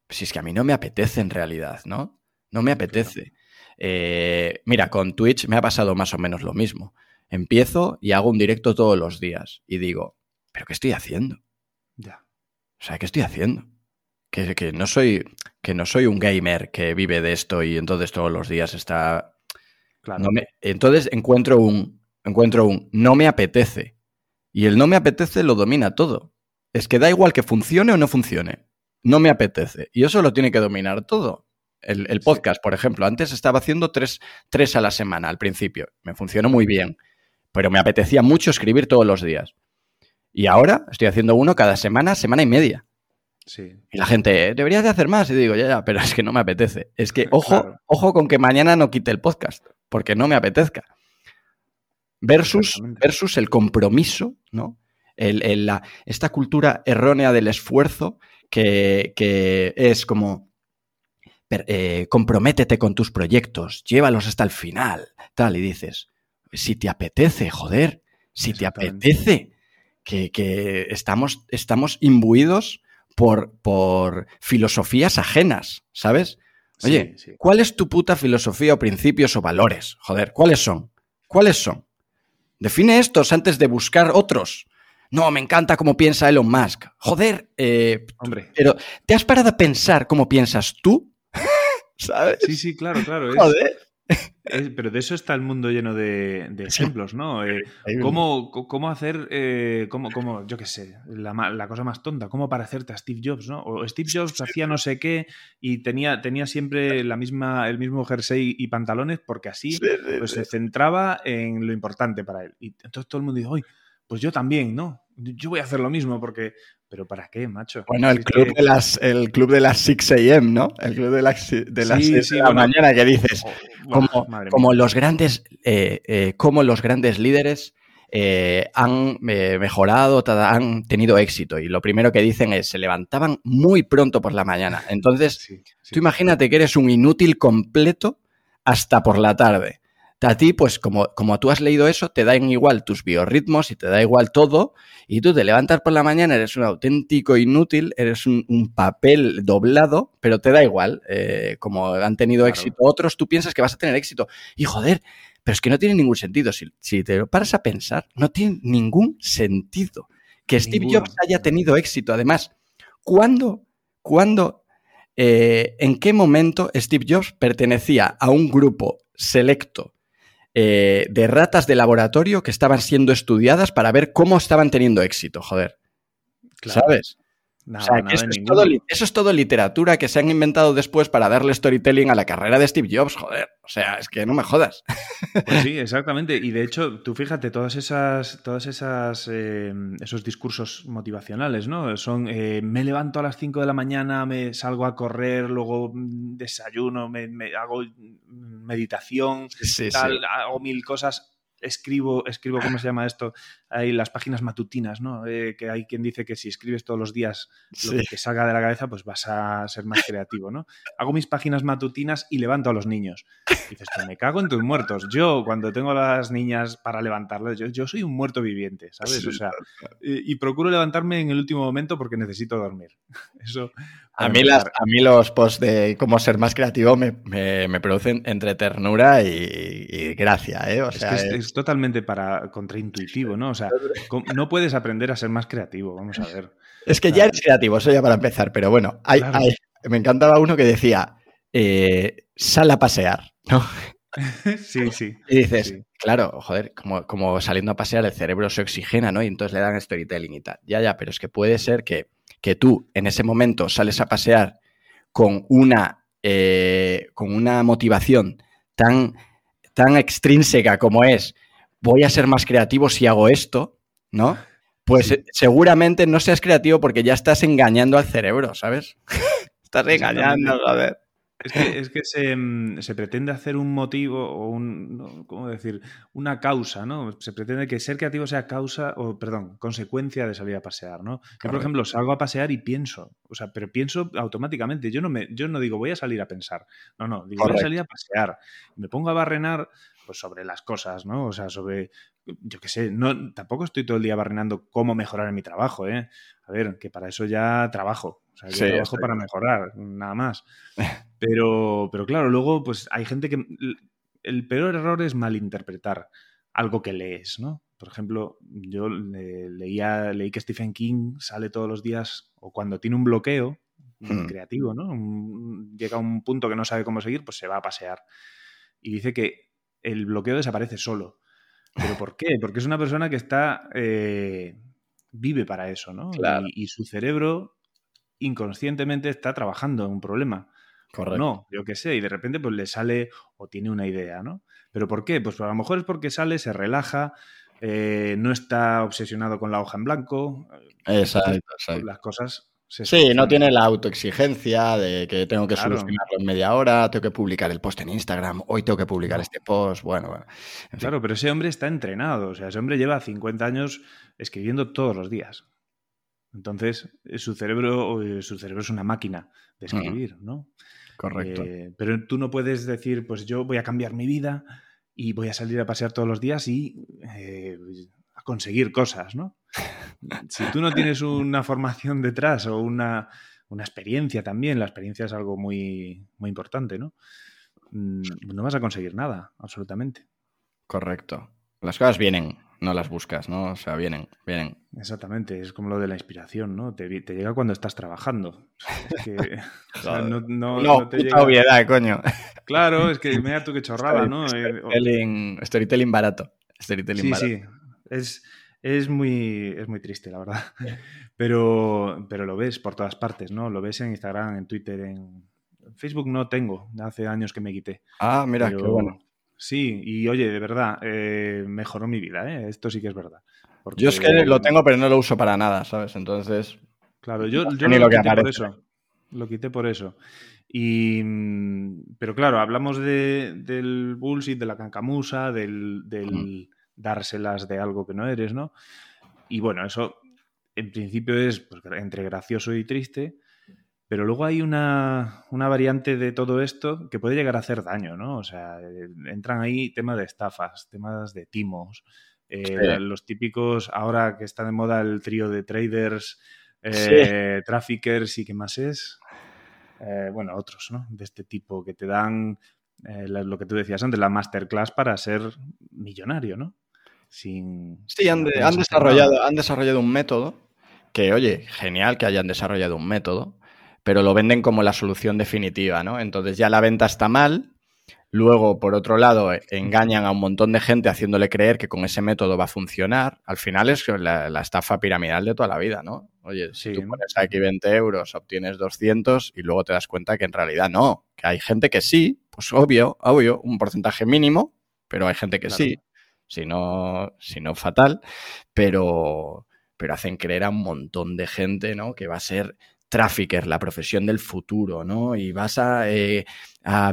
Pues si es que a mí no me apetece en realidad, ¿no? No me apetece. Eh, mira, con Twitch me ha pasado más o menos lo mismo. Empiezo y hago un directo todos los días y digo, ¿pero qué estoy haciendo? Ya. O sea, ¿qué estoy haciendo? que, no soy, que no soy un gamer que vive de esto y entonces todos los días está... Claro. entonces encuentro un, encuentro un no me apetece. Y el no me apetece lo domina todo. Es que da igual que funcione o no funcione. No me apetece. Y eso lo tiene que dominar todo. El, podcast, por ejemplo. Antes estaba haciendo tres, tres a la semana al principio. Me funcionó muy bien. Pero me apetecía mucho escribir todos los días. Y ahora estoy haciendo uno cada semana, semana y media. Y la gente, deberías de hacer más. Y digo, ya, ya, pero es que no me apetece. Es que, ojo, ojo con que mañana no quite el podcast, porque no me apetezca. Versus, versus el compromiso, ¿no? El, la, esta cultura errónea del esfuerzo que, es como eh, comprométete con tus proyectos, llévalos hasta el final, tal, y dices, si te apetece, joder, si te apetece, que, que estamos, estamos imbuidos por, por filosofías ajenas, ¿sabes? Oye, ¿cuál es tu puta filosofía o principios o valores? Joder, ¿cuáles son? ¿Cuáles son? Define estos antes de buscar otros. No, me encanta cómo piensa Elon Musk. Joder, eh, Hombre. pero ¿te has parado a pensar cómo piensas tú? ¿Sabes? Sí, sí, claro, claro. Joder pero de eso está el mundo lleno de, ejemplos, ¿no? Eh, ¿cómo, hacer, eh, cómo, yo qué sé, la, cosa más tonta, cómo parecerte a Steve Jobs, ¿no? O Steve Jobs hacía no sé qué y tenía, tenía siempre la misma, el mismo jersey y pantalones porque así pues, se centraba en lo importante para él. Y entonces todo el mundo dice, oye, pues yo también, ¿no? Yo voy a hacer lo mismo porque ¿Pero para qué, macho? Bueno, el club, de las, el club de las 6 a.m., ¿no? El club de las, de las 6 de la mañana que dices, oh, como, los grandes, eh, eh, como los grandes líderes eh, han mejorado, han tenido éxito. Y lo primero que dicen es, se levantaban muy pronto por la mañana. Entonces, tú imagínate que eres un inútil completo hasta por la tarde a ti, pues como, como tú has leído eso, te dan igual tus biorritmos y te da igual todo, y tú te levantas por la mañana, eres un auténtico inútil, eres un, papel doblado, pero te da igual. Eh, como han tenido éxito otros, tú piensas que vas a tener éxito. Y joder, pero es que no tiene ningún sentido. Si, si te lo paras a pensar, no tiene ningún sentido que Steve Jobs haya tenido éxito. Además, ¿cuándo, cuándo eh, en qué momento Steve Jobs pertenecía a un grupo selecto eh, de ratas de laboratorio que estaban siendo estudiadas para ver cómo estaban teniendo éxito, joder. ¿Sabes? Eso, es todo, literatura que se han inventado después para darle storytelling a la carrera de Steve Jobs, joder. O sea, es que no me jodas. Pues sí, exactamente. Y de hecho, tú fíjate, todas esas, todas esas, eh, esos discursos motivacionales, ¿no? Son, eh, me levanto a las 5 de la mañana, me salgo a correr, luego desayuno, me, hago meditación, tal, hago mil cosas escribo, escribo, ¿cómo se llama esto? Hay las páginas matutinas, ¿no? Eh, que hay quien dice que si escribes todos los días lo que te salga de la cabeza, pues vas a ser más creativo, ¿no? Hago mis páginas matutinas y levanto a los niños. dices, pues me cago en tus muertos. Yo, cuando tengo a las niñas para levantarlas, yo, soy un muerto viviente, ¿sabes? o sea, y, procuro levantarme en el último momento porque necesito dormir. Eso. A mí, las, a mí los posts de cómo ser más creativo me, producen entre ternura y, gracia, ¿eh? O sea, es, totalmente para contraintuitivo, ¿no? O sea, no puedes aprender a ser más creativo, vamos a ver. Es que ya eres creativo, eso ya para empezar, pero bueno, hay, me encantaba uno que decía, eh, sal a pasear, ¿no? sí, sí. Y dices, claro, joder, como, como, saliendo a pasear el cerebro se oxigena, ¿no? Y entonces le dan storytelling y tal. Ya, ya, pero es que puede ser que, que tú en ese momento sales a pasear con una, eh, con una motivación tan tan extrínseca como es, voy a ser más creativo si hago esto, ¿no? Pues seguramente no seas creativo porque ya estás engañando al cerebro, ¿sabes? estás engañando, joder. Es que, mm, se, pretende hacer un motivo o un, ¿cómo decir? Una causa, ¿no? Se pretende que ser creativo sea causa, o perdón, consecuencia de salir a pasear, ¿no? Yo, por ejemplo, salgo a pasear y pienso, o sea, pero pienso automáticamente. Yo no, me, yo no digo voy a salir a pensar, no, no, digo voy a salir a pasear. Me pongo a barrenar pues, sobre las cosas, ¿no? O sea, sobre, yo qué sé, no, tampoco estoy todo el día barrenando cómo mejorar en mi trabajo, ¿eh? A ver, que para eso ya trabajo. O sea, yo trabajo para mejorar, nada más. Pero, pero claro, luego pues hay gente que... El peor error es malinterpretar algo que lees, ¿no? Por ejemplo, yo leía, leí que Stephen King sale todos los días o cuando tiene un bloqueo hmm. creativo, ¿no? llega a un punto que no sabe cómo seguir, pues se va a pasear. Y dice que el bloqueo desaparece solo. ¿Pero por qué? Porque es una persona que está... Eh, vive para eso, ¿no? Y, su cerebro inconscientemente está trabajando en un problema. Correcto. No, yo qué sé, y de repente pues le sale o tiene una idea, ¿no? ¿Pero por qué? Pues a lo mejor es porque sale, se relaja, eh, no está obsesionado con la hoja en blanco. Exacto, exacto. Las cosas sí, no tiene la autoexigencia de que tengo que solucionarlo en media hora, tengo que publicar el post en Instagram, hoy tengo que publicar este post, bueno, bueno. Claro, pero ese hombre está entrenado, o sea, ese hombre lleva 50 años escribiendo todos los días. Entonces, eh, su cerebro, eh, su cerebro es una máquina de escribir, ¿no? Correcto. Eh, pero tú no puedes decir, pues yo voy a cambiar mi vida y voy a salir a pasear todos los días y a conseguir cosas, ¿no? si tú no tienes una formación detrás o una, experiencia también, la experiencia es algo muy, muy importante, ¿no? Mm, no vas a conseguir nada, absolutamente. Correcto. Las cosas vienen, no las buscas, ¿no? O sea, vienen, vienen. Exactamente, es como lo de la inspiración, ¿no? Te, llega cuando estás trabajando. no, no, te llega... obviedad, coño. Claro, es que mira tú qué chorrada, ¿no? Eh, storytelling, barato. Storytelling sí, barato. sí. Es, es muy, es muy triste, la verdad. Pero, pero lo ves por todas partes, ¿no? Lo ves en Instagram, en Twitter, en Facebook no tengo, hace años que me quité. Ah, mira, qué bueno. Sí, y oye, de verdad, eh, mejoró mi vida, ¿eh? Esto sí que es verdad. Yo es que lo tengo, pero no lo uso para nada, ¿sabes? Entonces. Claro, yo, yo lo, quité por eso. Lo quité por eso. Y, pero claro, hablamos de, del bullshit, de la cancamusa, del, del, dárselas de algo que no eres, ¿no? Y bueno, eso en principio es pues, entre gracioso y triste, pero luego hay una, variante de todo esto que puede llegar a hacer daño, ¿no? O sea, entran ahí temas de estafas, temas de timos, eh, los típicos, ahora que está de moda el trío de traders, eh, traffickers y qué más es. Eh, bueno, otros, ¿no? De este tipo que te dan lo que tú decías antes, la masterclass para ser millonario, ¿no? sin... Sí, han, desarrollado, han desarrollado un método que, oye, genial que hayan desarrollado un método, pero lo venden como la solución definitiva, ¿no? Entonces ya la venta está mal, Luego, por otro lado, engañan a un montón de gente haciéndole creer que con ese método va a funcionar. Al final es la, estafa piramidal de toda la vida, ¿no? Oye, si tú pones aquí 20 euros, obtienes 200 y luego te das cuenta que en realidad no, que hay gente que sí, pues obvio, obvio, un porcentaje mínimo, pero hay gente que sí si no, fatal, pero, pero hacen creer a un montón de gente, ¿no? Que va a ser trafficker, la profesión del futuro, ¿no? Y vas a, eh,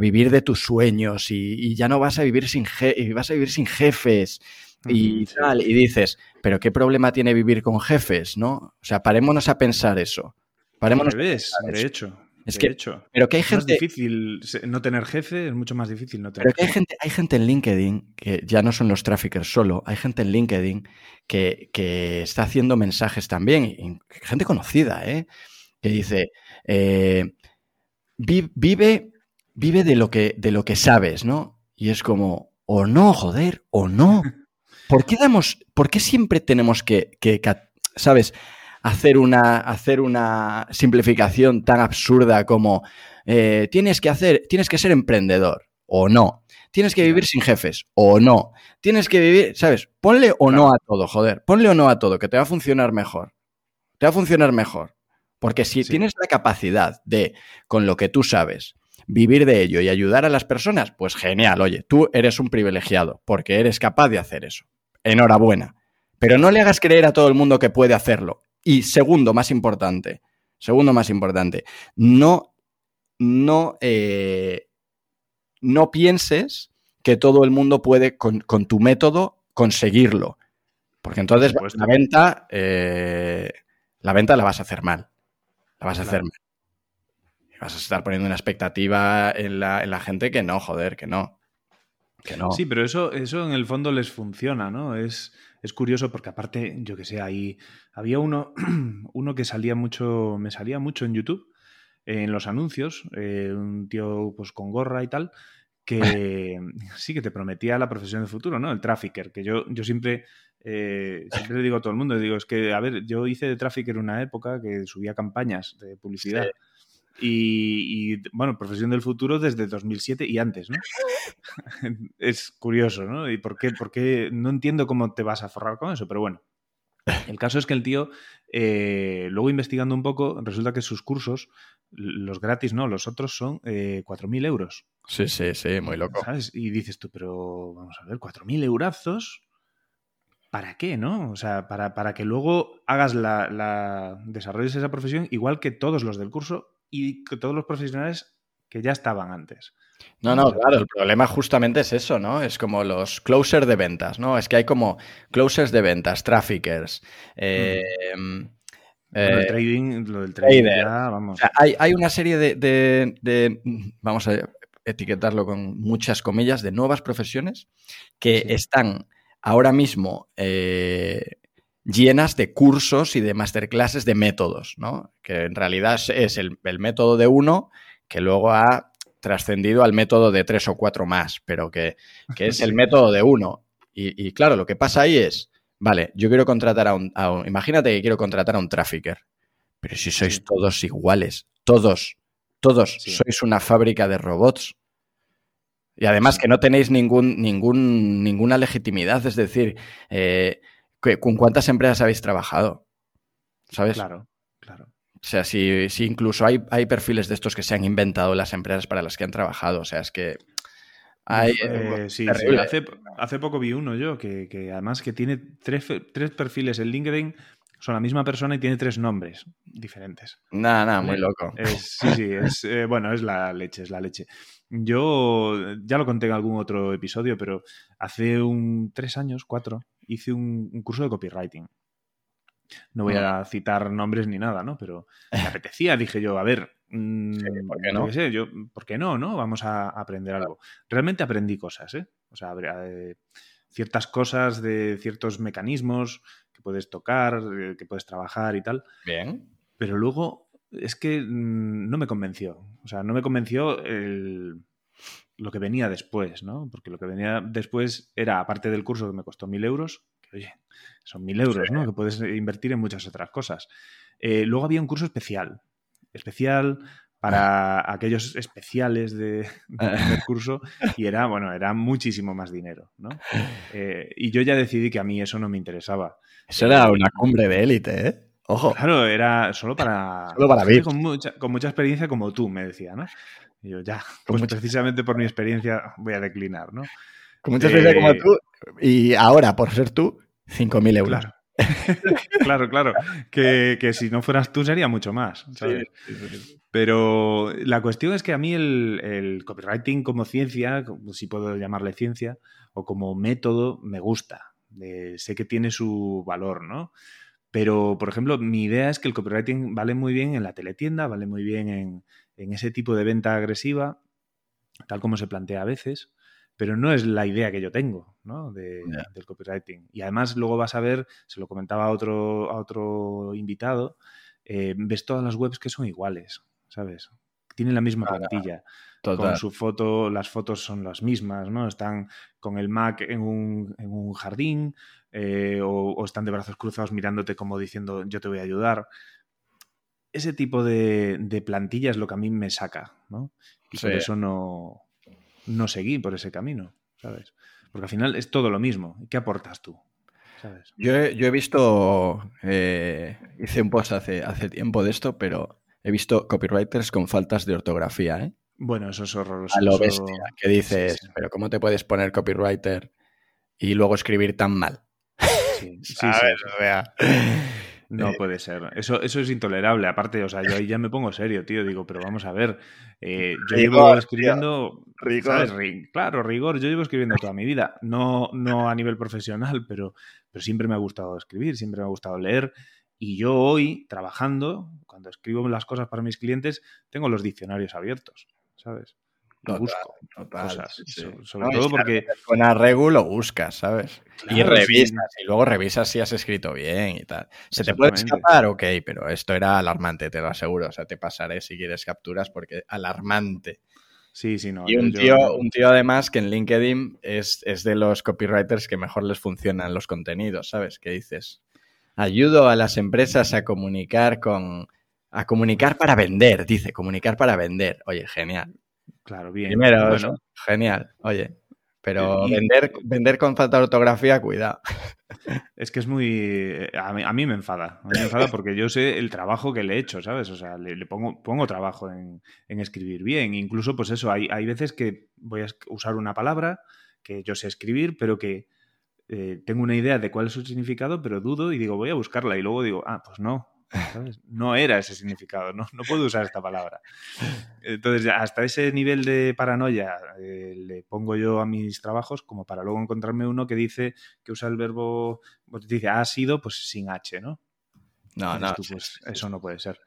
vivir de tus sueños y, ya no vas a vivir sin, vas a vivir sin jefes y tal. Y dices, pero ¿qué problema tiene vivir con jefes, no? O sea, parémonos a pensar eso. Parémonos de hecho. Es que, hecho, pero que hay gente. Es difícil no tener jefe, es mucho más difícil no tener Pero que hay gente, hay gente en LinkedIn, que ya no son los traffickers solo, hay gente en LinkedIn que, que está haciendo mensajes también, gente conocida, ¿eh? Que dice: eh, vive, vive de, lo que, de lo que sabes, ¿no? Y es como, o no, joder, o no. ¿Por qué, damos, por qué siempre tenemos que, que ¿sabes? hacer una, hacer una simplificación tan absurda como eh, tienes que hacer, tienes que ser emprendedor o no. Tienes que vivir sin jefes o no. Tienes que vivir, ¿sabes? Ponle o no a todo, joder. Ponle o no a todo, que te va a funcionar mejor. Te va a funcionar mejor. Porque si tienes la capacidad de, con lo que tú sabes, vivir de ello y ayudar a las personas, pues genial, oye, tú eres un privilegiado porque eres capaz de hacer eso. Enhorabuena. Pero no le hagas creer a todo el mundo que puede hacerlo. Y segundo, más importante, segundo más importante, no, no, eh, no pienses que todo el mundo puede con, tu método conseguirlo. Porque entonces la venta, eh, la venta la vas a hacer mal. La vas a hacer mal. Vas a estar poniendo una expectativa en la, gente que no, joder, que no. Que no. Sí, pero eso, eso en el fondo les funciona, ¿no? Es, es curioso porque aparte, yo que sé, ahí había uno, uno que salía mucho, me salía mucho en YouTube, en los anuncios, eh, un tío pues con gorra y tal, que sí que te prometía la profesión del futuro, ¿no? El trafficker, que yo, yo siempre, eh, siempre le digo a todo el mundo, digo, es que, a ver, yo hice de trafficker una época que subía campañas de publicidad. Y, bueno, profesión del futuro desde 2007 y antes, ¿no? es curioso, ¿no? ¿Y por qué, por qué? No entiendo cómo te vas a forrar con eso, pero bueno. El caso es que el tío, eh, luego investigando un poco, resulta que sus cursos, los gratis, no, los otros son eh, 4.000 euros. Sí, sí, sí, muy loco. Y dices tú, pero vamos a ver, 4.000 eurazos, ¿para qué, no? O sea, para, para que luego hagas la, la, desarrolles esa profesión igual que todos los del curso y que todos los profesionales que ya estaban antes. No, no, claro, el problema justamente es eso, ¿no? Es como los closers de ventas, ¿no? Es que hay como closers de ventas, traffickers. Eh, eh, trading, lo del trading, vamos. hay, una serie de, vamos a etiquetarlo con muchas comillas, de nuevas profesiones que están ahora mismo eh, llenas de cursos y de masterclasses de métodos, ¿no? Que en realidad es el, el método de uno que luego ha trascendido al método de tres o cuatro más, pero que, es el método de uno. Y, claro, lo que pasa ahí es, vale, yo quiero contratar a un, imagínate que quiero contratar a un trafficker, pero si sois todos iguales, todos, todos sois una fábrica de robots. Y además que no tenéis ningún, ningún, ninguna legitimidad, es decir, eh, ¿con cuántas empresas habéis trabajado? ¿Sabes? Claro, claro. O sea, si, si incluso hay, hay, perfiles de estos que se han inventado las empresas para las que han trabajado. O sea, es que hay... Eh, sí, sí. Hace, hace, poco vi uno yo que, que además que tiene tres, tres, perfiles en LinkedIn, son la misma persona y tiene tres nombres diferentes. Nada, nada, muy loco. sí, sí, es, eh, bueno, es la leche, es la leche. Yo ya lo conté en algún otro episodio, pero hace un tres años, cuatro, hice un curso de copywriting. No voy a citar nombres ni nada, ¿no? Pero me apetecía, dije yo, a ver, mm, ¿por qué no? Sé, yo, ¿por qué no, no? Vamos a aprender algo. Realmente aprendí cosas, ¿eh? O sea, eh, ciertas cosas de ciertos mecanismos puedes tocar, eh, que puedes trabajar y tal. Bien. Pero luego es que mm, no me convenció. O sea, no me convenció lo que venía después, ¿no? Porque lo que venía después era, aparte del curso que me costó mil euros, que oye, son mil euros, ¿no? Que puedes invertir en muchas otras cosas. Eh, luego había un curso especial, especial para ah. aquellos especiales de, del curso y era, bueno, era muchísimo más dinero, ¿no? Eh, y yo ya decidí que a mí eso no me interesaba. Eso era una cumbre de élite, ¿eh? Ojo. Claro, era solo para... Solo para con mucha, con mucha experiencia como tú, me decía, ¿no? Y yo, ya, pues precisamente por mi experiencia voy a declinar, ¿no? Con mucha experiencia como eh, tú y ahora, por ser tú, 5.000 euros. Claro. claro, claro. Que, si no fueras tú sería mucho más. Pero la cuestión es que a mí el, copywriting como ciencia, si puedo llamarle ciencia, o como método, me gusta. sé que tiene su valor, ¿no? Pero, por ejemplo, mi idea es que el copywriting vale muy bien en la teletienda, vale muy bien en, en ese tipo de venta agresiva, tal como se plantea a veces pero no es la idea que yo tengo ¿no? de, del copywriting. Y además luego vas a ver, se lo comentaba a otro, a otro invitado, eh, ves todas las webs que son iguales, ¿sabes? Tienen la misma plantilla. Con su foto, las fotos son las mismas, ¿no? Están con el Mac en un, en un jardín eh, o, están de brazos cruzados mirándote como diciendo yo te voy a ayudar. Ese tipo de, de plantilla es lo que a mí me saca, ¿no? Y por eso no, no seguí por ese camino, ¿sabes? Porque al final es todo lo mismo. ¿Qué aportas tú? ¿Sabes? Yo, he, visto, eh, hice un post hace, hace tiempo de esto, pero he visto copywriters con faltas de ortografía, ¿eh? Bueno, eso es horroroso. A lo bestia, que dices, pero ¿cómo te puedes poner copywriter y luego escribir tan mal? Sí, sí, sí. No eh, puede ser. Eso, eso es intolerable. Aparte, o sea, yo ahí ya me pongo serio, tío. Digo, pero vamos a ver. Eh, yo llevo escribiendo. claro, rigor. Yo llevo escribiendo toda mi vida. No, no a nivel profesional, pero, pero siempre me ha gustado escribir, siempre me ha gustado leer. Y yo hoy, trabajando, cuando escribo las cosas para mis clientes, tengo los diccionarios abiertos, ¿sabes? Lo busco. cosas. Sobre todo porque. Con arreglo lo buscas, ¿sabes? y revisas, y luego revisas si has escrito bien y tal. Se te puede escapar, ok, pero esto era alarmante, te lo aseguro. O sea, te pasaré si quieres capturas porque alarmante. Sí, sí, no. Y un, tío, un tío además que en LinkedIn es, es de los copywriters que mejor les funcionan los contenidos, ¿sabes? Que dices, ayudo a las empresas a comunicar con... A comunicar para vender, dice, comunicar para vender. Oye, genial. Claro, bien. Primero, bueno. genial. Oye, pero vender, vender con falta de ortografía, cuidado. Es que es muy... Eh, a mí, me enfada. A mí me enfada porque yo sé el trabajo que le he hecho, ¿sabes? O sea, le, pongo, pongo trabajo en, escribir bien. Incluso, pues eso, hay, hay veces que voy a usar una palabra que yo sé escribir, pero que eh, tengo una idea de cuál es su significado, pero dudo y digo, voy a buscarla. Y luego digo, ah, pues no, no era ese significado, no, no puedo usar esta palabra. Entonces, hasta ese nivel de paranoia eh, le pongo yo a mis trabajos como para luego encontrarme uno que dice que usa el verbo, pues dice ha sido, pues sin H, ¿no? No, no. pues, eso no puede ser.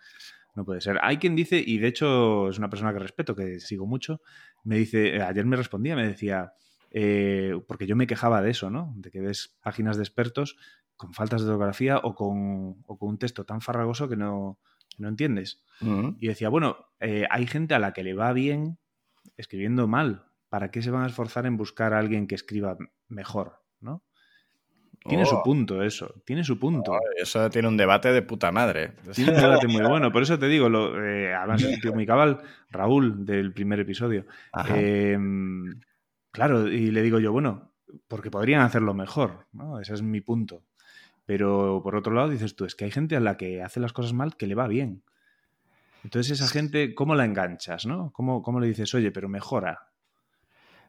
No puede ser. Hay quien dice, y de hecho es una persona que respeto, que sigo mucho, me dice, ayer me respondía, me decía, eh, porque yo me quejaba de eso, ¿no? De que ves páginas de expertos con faltas de ortografía o con, un texto tan farragoso que no, no entiendes. Y decía, bueno, eh, hay gente a la que le va bien escribiendo mal. ¿Para qué se van a esforzar en buscar a alguien que escriba mejor? ¿no? Tiene su oh. punto eso, tiene su punto. Oh, eso tiene un debate de puta madre. Tiene un debate muy bueno, por eso te digo, lo, eh, además muy cabal, Raúl, del primer episodio. Em, claro, y le digo yo, bueno, porque podrían hacerlo mejor, ¿no? Ese es mi punto. Pero por otro lado dices tú, es que hay gente a la que hace las cosas mal que le va bien. Entonces esa gente, ¿cómo la enganchas? ¿no? ¿Cómo, cómo le dices, oye, pero mejora?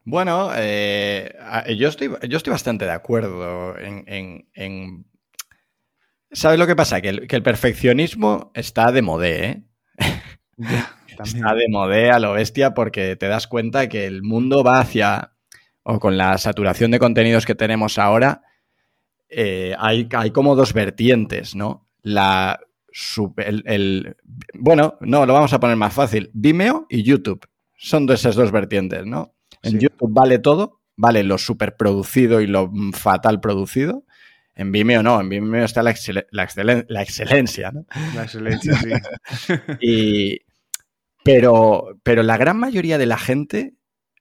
Bueno, eh, yo, estoy, yo estoy bastante de acuerdo en... ¿Sabes lo que pasa? Que el, perfeccionismo está de modé, ¿eh? está de modé a lo bestia porque te das cuenta que el mundo va hacia, o con la saturación de contenidos que tenemos ahora, eh, hay, hay, como dos vertientes, ¿no? La, el, bueno, no, lo vamos a poner más fácil. Vimeo y YouTube. Son de esas dos vertientes, ¿no? En YouTube vale todo, vale lo superproducido y lo fatal producido. En Vimeo no, en Vimeo está la, la, excelencia, ¿no? La excelencia, sí. y, pero, pero la gran mayoría de la gente,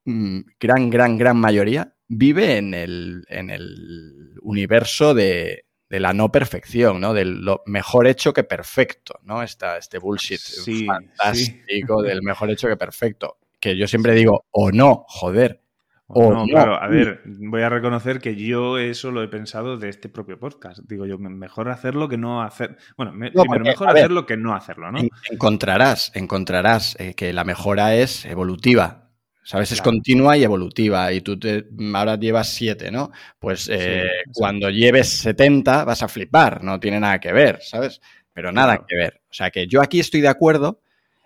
mm, gran, gran, gran mayoría, vive en el, en el universo de, la no perfección, ¿no? Del lo mejor hecho que perfecto, ¿no? Esta, este bullshit fantástico del mejor hecho que perfecto. Que yo siempre digo, o no, joder. O, no, claro, a ver, voy a reconocer que yo eso lo he pensado de este propio podcast. Digo yo, mejor hacerlo que no hacer. Bueno, primero, mejor hacerlo que no hacerlo, ¿no? Encontrarás, encontrarás eh, que la mejora es evolutiva. ¿Sabes? Es continua y evolutiva. Y tú te, ahora llevas 7, ¿no? Pues eh, cuando lleves 70 vas a flipar. No tiene nada que ver, ¿sabes? Pero nada que ver. O sea que yo aquí estoy de acuerdo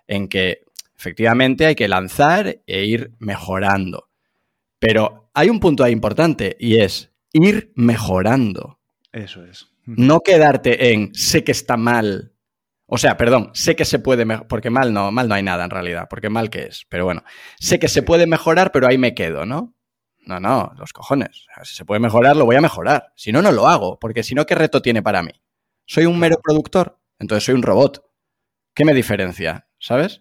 en que efectivamente hay que lanzar e ir mejorando. Pero hay un punto ahí importante y es ir mejorando. Eso es. No quedarte en sé que está mal, o sea, perdón, sé que se puede mejorar, porque mal no, mal no hay nada en realidad, porque mal que es, pero bueno, sé que se puede mejorar, pero ahí me quedo, ¿no? No, no, los cojones. si se puede mejorar, lo voy a mejorar. Si no, no lo hago, porque si no, ¿qué reto tiene para mí? ¿Soy un mero productor? Entonces soy un robot. ¿Qué me diferencia? ¿Sabes?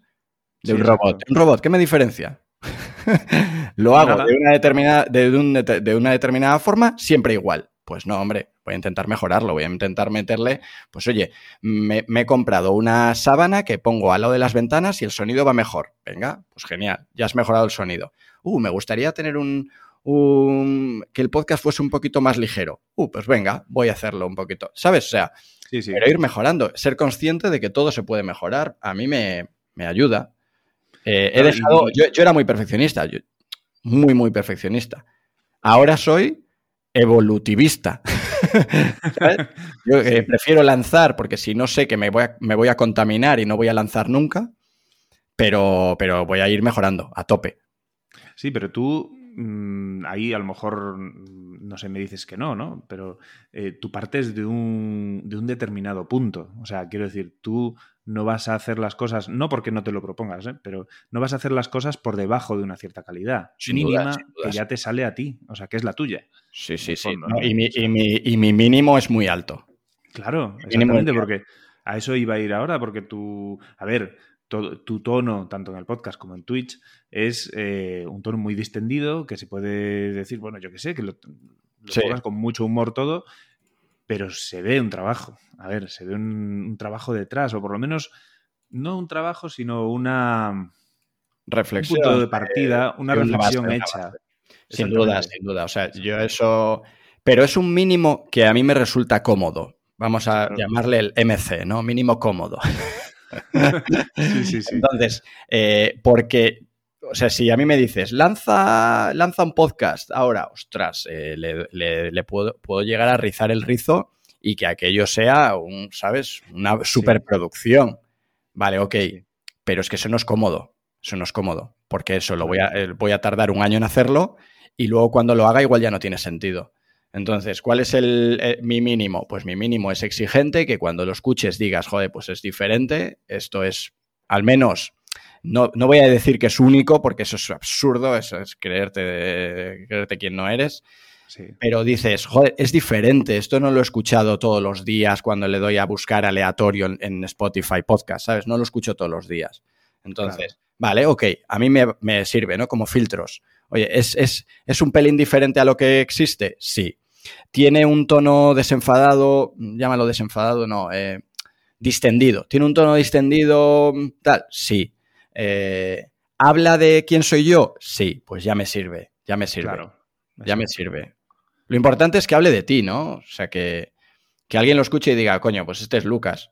De un robot. ¿Un robot qué me diferencia? lo hago de una, determinada, de una determinada forma, siempre igual. Pues no, hombre, voy a intentar mejorarlo, voy a intentar meterle, pues oye, me, he comprado una sábana que pongo al lado de las ventanas y el sonido va mejor. Venga, pues genial, ya has mejorado el sonido. Uh, me gustaría tener un, un, que el podcast fuese un poquito más ligero. Uh, pues venga, voy a hacerlo un poquito. ¿Sabes? O sea, pero ir mejorando, ser consciente de que todo se puede mejorar, a mí me, me ayuda. Eh, he dejado, yo, era muy perfeccionista, muy, muy perfeccionista. Ahora soy evolutivista. Yo eh, prefiero lanzar porque si no sé que me voy, a, me voy a contaminar y no voy a lanzar nunca, pero, pero voy a ir mejorando a tope. Sí, pero tú mm, ahí a lo mejor, no sé, me dices que no, ¿no? Pero eh, tú partes de un, de un determinado punto. O sea, quiero decir, tú no vas a hacer las cosas, no porque no te lo propongas, ¿eh? pero no vas a hacer las cosas por debajo de una cierta calidad mínima que ya te sale a ti, o sea, que es la tuya. Sí, sí, sí. y, mi, y, mi, mínimo es muy alto. Claro, exactamente, porque a eso iba a ir ahora, porque tú, a ver, tu tono, tanto en el podcast como en Twitch, es eh, un tono muy distendido, que se puede decir, bueno, yo qué sé, que lo, lo con mucho humor todo, pero se ve un trabajo. A ver, se ve un, trabajo detrás, o por lo menos no un trabajo, sino una reflexión. Un punto de partida, una reflexión hecha. Sin duda, sin duda. O sea, yo eso. Pero es un mínimo que a mí me resulta cómodo. Vamos a llamarle el MC, ¿no? Mínimo cómodo. sí, sí, sí. Entonces, eh, porque o sea, si a mí me dices, lanza, lanza un podcast, ahora, ostras, eh, le, puedo, puedo, llegar a rizar el rizo y que aquello sea un, ¿sabes? Una superproducción. Vale, ok. Pero es que eso no es cómodo. Eso no es cómodo. Porque eso lo voy a, eh, voy a tardar un año en hacerlo y luego cuando lo haga igual ya no tiene sentido. Entonces, ¿cuál es el, eh, mi mínimo? Pues mi mínimo es exigente, que cuando lo escuches digas, joder, pues es diferente, esto es al menos no, voy a decir que es único, porque eso es absurdo, eso es creerte, creerte quien no eres. Pero dices, joder, es diferente, esto no lo he escuchado todos los días cuando le doy a buscar aleatorio en, Spotify Podcast, ¿sabes? No lo escucho todos los días. Entonces, vale, ok, a mí me, sirve, ¿no? Como filtros. Oye, ¿es, ¿es, un pelín diferente a lo que existe? Sí. ¿Tiene un tono desenfadado? Llámalo desenfadado, no, eh, distendido. ¿Tiene un tono distendido tal? Sí. Eh, ¿Habla de quién soy yo? Sí, pues ya me sirve, ya me sirve. Claro, ya me sirve. Lo importante es que hable de ti, ¿no? O sea, que, alguien lo escuche y diga, coño, pues este es Lucas.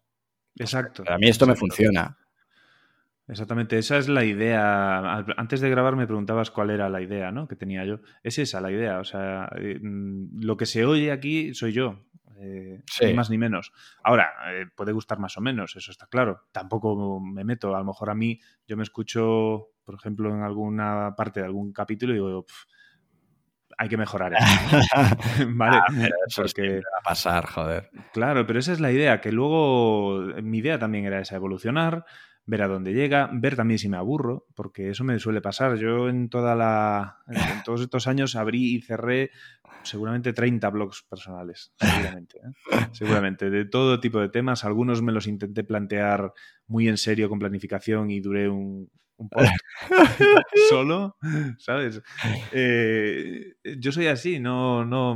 Exacto. Para mí esto me funciona. Exactamente, esa es la idea. Antes de grabar me preguntabas cuál era la idea, ¿no? Que tenía yo. Es esa la idea. O sea, eh, mm, lo que se oye aquí soy yo. Eh, ni más ni menos. Ahora, eh, puede gustar más o menos, eso está claro. Tampoco me meto. A lo mejor a mí, yo me escucho, por ejemplo, en alguna parte de algún capítulo y digo, hay que mejorar eso. vale, ah, eso va a pasar, joder. Claro, pero esa es la idea, que luego mi idea también era esa, evolucionar, ver a dónde llega, ver también si me aburro, porque eso me suele pasar. Yo en toda la en todos estos años abrí y cerré seguramente 30 blogs personales, seguramente, ¿eh? seguramente, de todo tipo de temas. Algunos me los intenté plantear muy en serio con planificación y duré un, un poco solo, ¿sabes? Eh, yo soy así, no, no,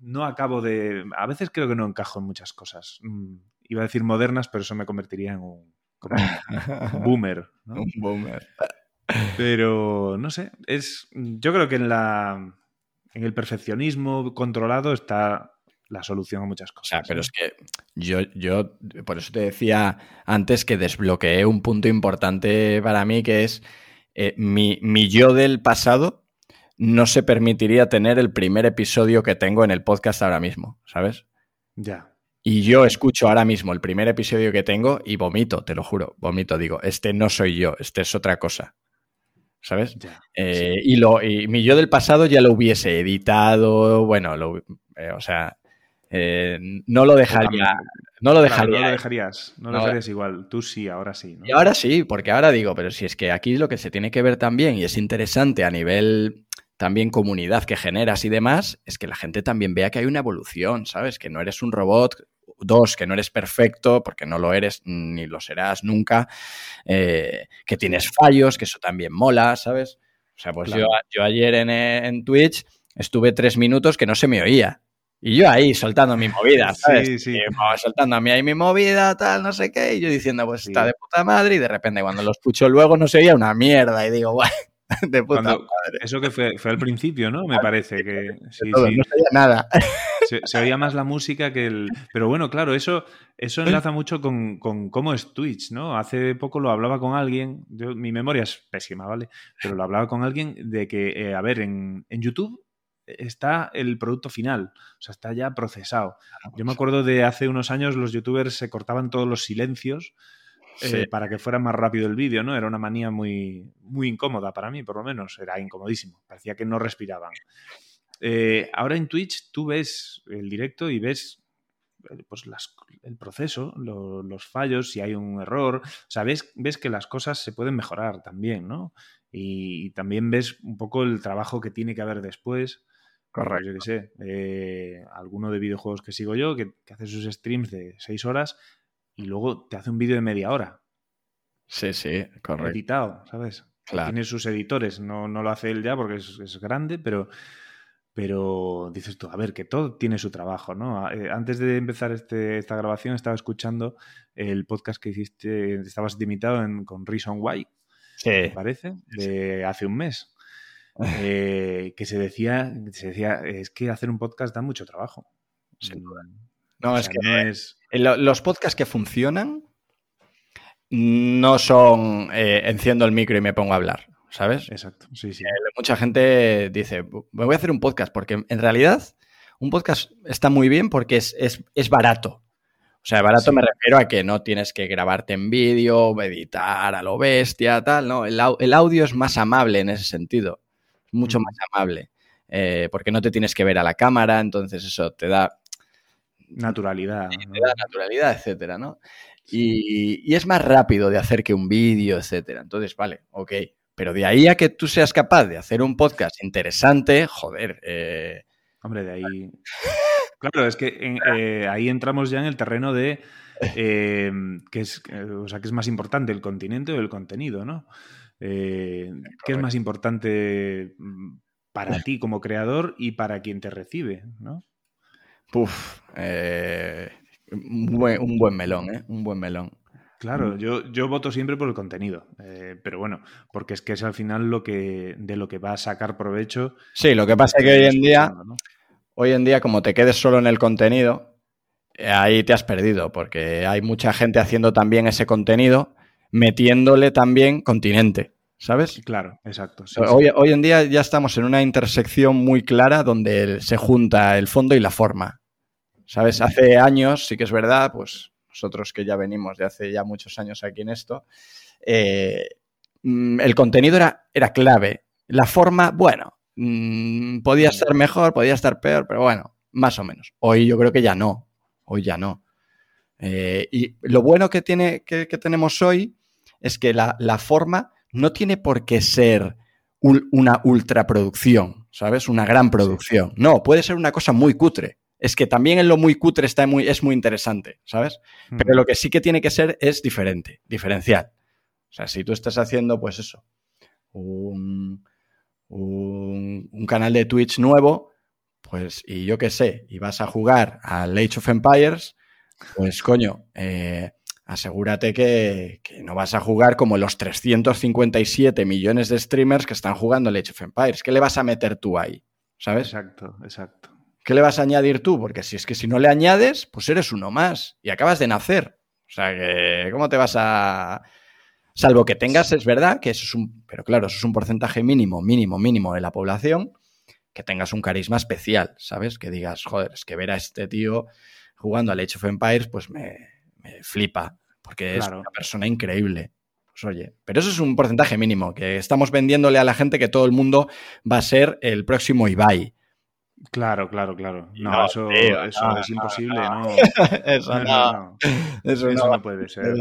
no acabo de... A veces creo que no encajo en muchas cosas. Mm, iba a decir modernas, pero eso me convertiría en un, boomer. Un boomer. Pero no sé, es. Yo creo que en la. En el perfeccionismo controlado está la solución a muchas cosas. O sea, pero es que yo, yo, por eso te decía antes que desbloqueé un punto importante para mí, que es eh, mi, mi yo del pasado no se permitiría tener el primer episodio que tengo en el podcast ahora mismo, ¿sabes? Ya. Y yo escucho ahora mismo el primer episodio que tengo y vomito, te lo juro, vomito. Digo, este no soy yo, este es otra cosa. ¿Sabes? Eh, y, lo, y mi yo del pasado ya lo hubiese editado, bueno, lo, eh, o sea, eh, no lo dejaría. No lo dejaría. no lo dejarías, no, lo dejarías igual. Tú sí, ahora sí. Y ahora sí, porque ahora digo, pero si es que aquí lo que se tiene que ver también, y es interesante a nivel también comunidad que generas y demás, es que la gente también vea que hay una evolución, ¿sabes? Que no eres un robot, dos, que no eres perfecto, porque no lo eres ni lo serás nunca, eh, que tienes fallos, que eso también mola, ¿sabes? O sea, pues yo, yo, ayer en, en, Twitch estuve tres minutos que no se me oía. Y yo ahí soltando mi movida, ¿sabes? Sí, sí. soltando a mí ahí mi movida, tal, no sé qué. Y yo diciendo, pues está de puta madre. Y de repente cuando lo escucho luego no se oía una mierda. Y digo, bueno, de puta madre. Eso que fue, fue al principio, ¿no? Me parece que. Sí, no sabía nada. Se, oía más la música que el... Pero bueno, claro, eso, eso enlaza mucho con, cómo es Twitch, ¿no? Hace poco lo hablaba con alguien, mi memoria es pésima, ¿vale? Pero lo hablaba con alguien de que, eh, a ver, en, en YouTube está el producto final, o sea, está ya procesado. Yo me acuerdo de hace unos años los youtubers se cortaban todos los silencios eh, para que fuera más rápido el vídeo, ¿no? Era una manía muy, muy incómoda para mí, por lo menos, era incomodísimo, parecía que no respiraban. Eh, ahora en Twitch tú ves el directo y ves eh, pues el proceso, los fallos, si hay un error, o sea, ves, que las cosas se pueden mejorar también, ¿no? Y, también ves un poco el trabajo que tiene que haber después. Correcto. Yo qué sé, alguno de videojuegos que sigo yo, que, que hace sus streams de seis horas, y luego te hace un vídeo de media hora. Sí, sí, correcto. Editado, ¿sabes? Tiene sus editores, no, no, lo hace él ya porque es, grande, pero, pero dices tú, a ver, que todo tiene su trabajo, ¿no? Eh, antes de empezar este, esta grabación estaba escuchando el podcast que hiciste, estabas limitado con Reason Why, me parece, de hace un mes. Eh, que se decía, se decía, es que hacer un podcast da mucho trabajo. Mm, no, es que es... los podcasts que funcionan no son eh, enciendo el micro y me pongo a hablar, ¿sabes? Exacto, sí, sí. Eh, mucha gente dice, me voy a hacer un podcast, porque en realidad un podcast está muy bien porque es, barato. O sea, barato me refiero a que no tienes que grabarte en vídeo, editar a lo bestia, tal, ¿no? El, audio es más amable en ese sentido, mucho más amable, eh, porque no te tienes que ver a la cámara, entonces eso te da... Naturalidad. Te da naturalidad, etcétera, ¿no? Y, es más rápido de hacer que un vídeo, etcétera. Entonces, vale, ok. Pero de ahí a que tú seas capaz de hacer un podcast interesante, joder. Eh, Hombre, de ahí. Claro, es que eh, ahí entramos ya en el terreno de eh, que es, o sea, que es más importante el continente o el contenido, ¿no? ¿Qué es más importante mm, para ti como creador y para quien te recibe, ¿no? Puf, eh, un buen, un buen melón, ¿eh? Un buen melón. Claro, mm. yo, yo voto siempre por el contenido, eh, pero bueno, porque es que es al final lo que de lo que va a sacar provecho. Sí, lo que pasa es que hoy en día, hoy en día, como te quedes solo en el contenido, ahí te has perdido, porque hay mucha gente haciendo también ese contenido, metiéndole también continente, ¿sabes? Claro, exacto. hoy, hoy en día ya estamos en una intersección muy clara donde se junta el fondo y la forma. ¿Sabes? Hace años, sí que es verdad, pues nosotros que ya venimos de hace ya muchos años aquí en esto, eh, mm, el contenido era, era, clave. La forma, bueno, mm, podía ser mejor, podía estar peor, pero bueno, más o menos. Hoy yo creo que ya no. Hoy ya no. Eh, y lo bueno que, tiene, que, tenemos hoy es que la, forma no tiene por qué ser una ultraproducción, ¿sabes? Una gran producción. No, puede ser una cosa muy cutre es que también en lo muy cutre está muy, es muy interesante, ¿sabes? Pero lo que sí que tiene que ser es diferente, diferencial. O sea, si tú estás haciendo, pues eso, un, un, canal de Twitch nuevo, pues, y yo qué sé, y vas a jugar al Age of Empires, pues coño, eh, asegúrate que, que, no vas a jugar como los 357 millones de streamers que están jugando al Age of Empires. ¿Qué le vas a meter tú ahí? ¿Sabes? Exacto, exacto. ¿Qué le vas a añadir tú? Porque si es que si no le añades, pues eres uno más y acabas de nacer. O sea que, ¿cómo te vas a...? Salvo que tengas, es verdad, que eso es un... Pero claro, eso es un porcentaje mínimo, mínimo, mínimo de la población, que tengas un carisma especial, ¿sabes? Que digas, joder, es que ver a este tío jugando al Age of Empires, pues me, flipa, porque es una persona increíble. Pues oye, pero eso es un porcentaje mínimo, que estamos vendiéndole a la gente que todo el mundo va a ser el próximo Ibai. Claro, claro, claro. No, eso, eso es imposible, no. Eso no. Eso, no. puede ser.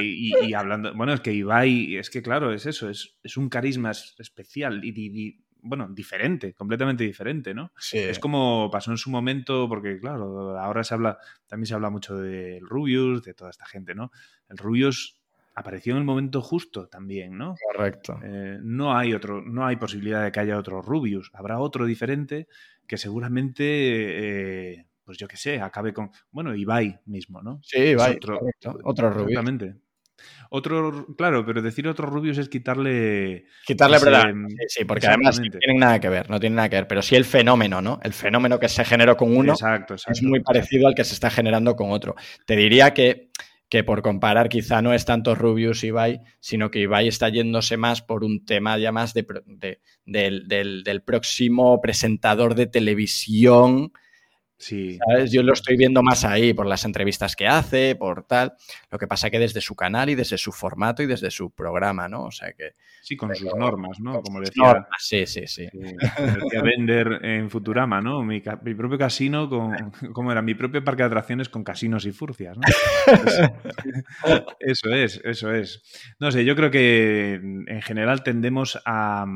Y, hablando, bueno, es que Ibai, es que claro, es eso, es, es un carisma especial y, bueno, diferente, completamente diferente, ¿no? Sí. Es como pasó en su momento, porque claro, ahora se habla, también se habla mucho del Rubius, de toda esta gente, ¿no? El Rubius apareció en el momento justo también, ¿no? Correcto. Eh, no hay otro, no hay posibilidad de que haya otro Rubius. Habrá otro diferente que seguramente, eh, pues yo qué sé, acabe con, bueno, Ibai mismo, ¿no? Sí, Ibai, otro, otro Rubius. Exactamente. Otro, claro, pero decir otro Rubius es quitarle. Quitarle verdad. Sí, sí, porque además no tienen nada que ver, no tiene nada que ver. Pero sí el fenómeno, ¿no? El fenómeno que se generó con uno es muy parecido al que se está generando con otro. Te diría que, que por comparar, quizá no es tanto Rubius Ibai, sino que Ibai está yéndose más por un tema ya más de, del, del próximo presentador de televisión Sí. Yo lo estoy viendo más ahí por las entrevistas que hace, por tal. Lo que pasa que desde su canal y desde su formato y desde su programa, ¿no? O sea que. Sí, con sus normas, ¿no? Como decía. Sí, sí, sí. decía Bender en Futurama, ¿no? Mi, propio casino con. ¿Cómo era? Mi propio parque de atracciones con casinos y furcias, ¿no? eso es, eso es. No sé, yo creo que en general tendemos a,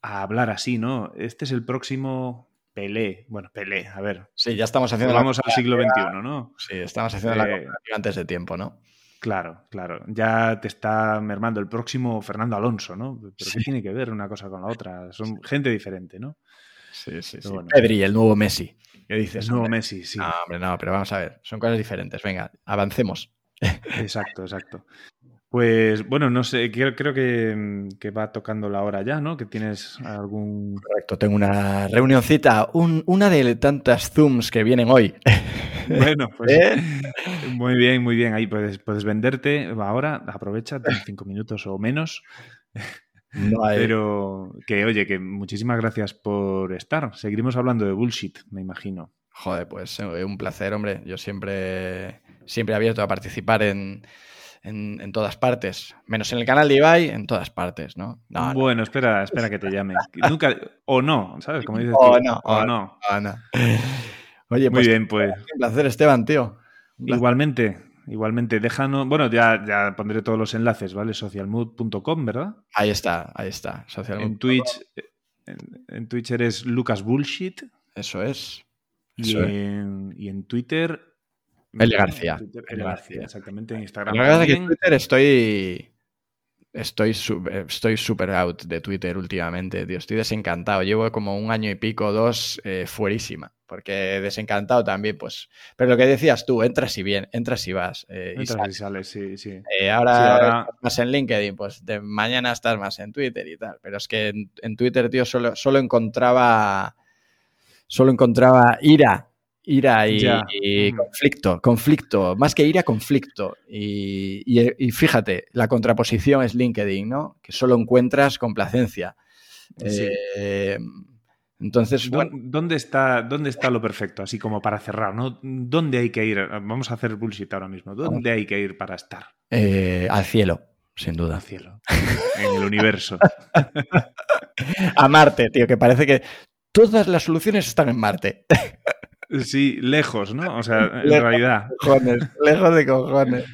a hablar así, ¿no? Este es el próximo Pelé, bueno, Pelé, a ver. Sí, ya estamos haciendo. Vamos al siglo XXI, ¿no? Sí, estamos haciendo la eh, antes de tiempo, ¿no? Claro, claro. Ya te está mermando el próximo Fernando Alonso, ¿no? Pero ¿qué tiene que ver una cosa con la otra? Son gente diferente, ¿no? Sí, sí, sí. Pedri, el nuevo Messi. ¿Qué dices? El nuevo Messi, sí. No, hombre, no, pero vamos a ver. Son cosas diferentes. Venga, avancemos. Exacto, exacto. Pues bueno, no sé, creo, creo que, va tocando la hora ya, ¿no? Que tienes algún... Correcto, tengo una reunioncita, una de tantas Zooms que vienen hoy. Bueno, pues ¿Eh? muy bien, muy bien. Ahí puedes, puedes venderte ahora, aprovecha, cinco minutos o menos. Pero que, oye, que muchísimas gracias por estar. Seguiremos hablando de bullshit, me imagino. Joder, pues eh, un placer, hombre. Yo siempre, siempre abierto a participar en en, todas partes. Menos en el canal de Ibai, en todas partes, ¿no? bueno, espera, espera que te llame. Nunca, o no, ¿sabes? Como dices o no, o, no. Oye, pues, Muy bien, pues. Un placer, Esteban, tío. Igualmente, igualmente. Déjanos. Bueno, ya, ya pondré todos los enlaces, ¿vale? Socialmood.com, ¿verdad? Ahí está, ahí está. En Twitch, en, Twitch eres Lucas Bullshit. Eso es. y, En, y en Twitter L. García. L. García, exactamente. En Instagram. La verdad es que en Twitter estoy. Estoy estoy super out de Twitter últimamente, tío. Estoy desencantado. Llevo como un año y pico, dos, eh, fuerísima. Porque desencantado también, pues. Pero lo que decías tú, entras y bien, entras y vas. Eh, entras y sales, sí, sí. Eh, ahora, más en LinkedIn, pues de mañana estás más en Twitter y tal. Pero es que en, Twitter, tío, solo, solo encontraba. Solo encontraba ira Ira y, conflicto, conflicto, más que ira, conflicto. Y, fíjate, la contraposición es LinkedIn, ¿no? Que solo encuentras complacencia. Eh, entonces, ¿Dónde, está, ¿Dónde está lo perfecto? Así como para cerrar, ¿no? ¿Dónde hay que ir? Vamos a hacer bullshit ahora mismo. ¿Dónde hay que ir para estar? Eh, al cielo, sin duda. Al cielo. en el universo. a Marte, tío, que parece que todas las soluciones están en Marte. Sí, lejos, ¿no? O sea, en realidad. lejos de cojones.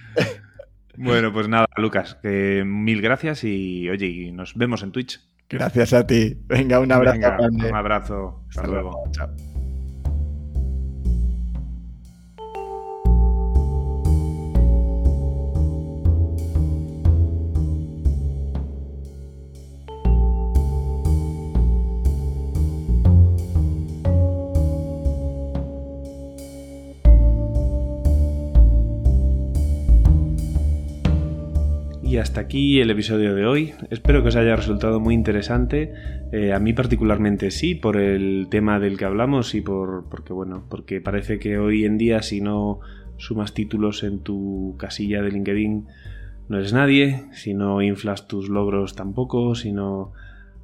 Bueno, pues nada, Lucas, que mil gracias y oye, nos vemos en Twitch. Gracias a ti. Venga, un abrazo. un abrazo. Hasta, luego. Chao. Y hasta aquí el episodio de hoy. Espero que os haya resultado muy interesante. Eh, a mí particularmente sí, por el tema del que hablamos y por porque bueno, porque parece que hoy en día si no sumas títulos en tu casilla de LinkedIn no eres nadie, si no inflas tus logros tampoco, si no,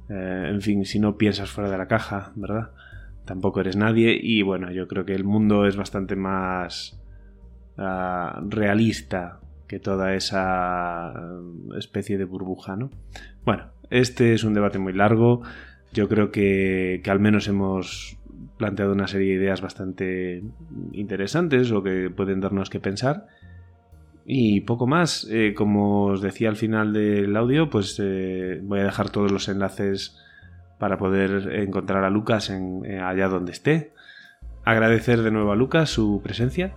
eh, en fin, si no piensas fuera de la caja, ¿verdad? Tampoco eres nadie y bueno, yo creo que el mundo es bastante más ah, realista toda esa especie de burbuja, ¿no? Bueno, este es un debate muy largo. Yo creo que, al menos hemos planteado una serie de ideas bastante interesantes o que pueden darnos que pensar. Y poco más, eh, como os decía al final del audio, pues eh, voy a dejar todos los enlaces para poder encontrar a Lucas en, eh, allá donde esté. Agradecer de nuevo a Lucas su presencia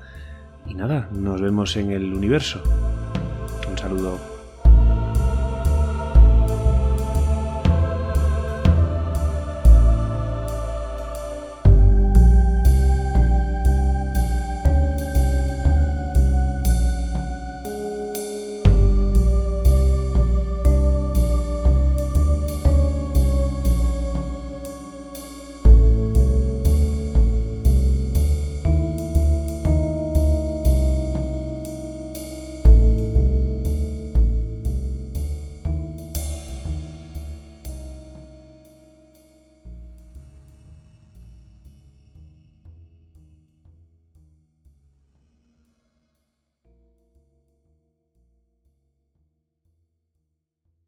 y nada, nos vemos en el universo. Un saludo.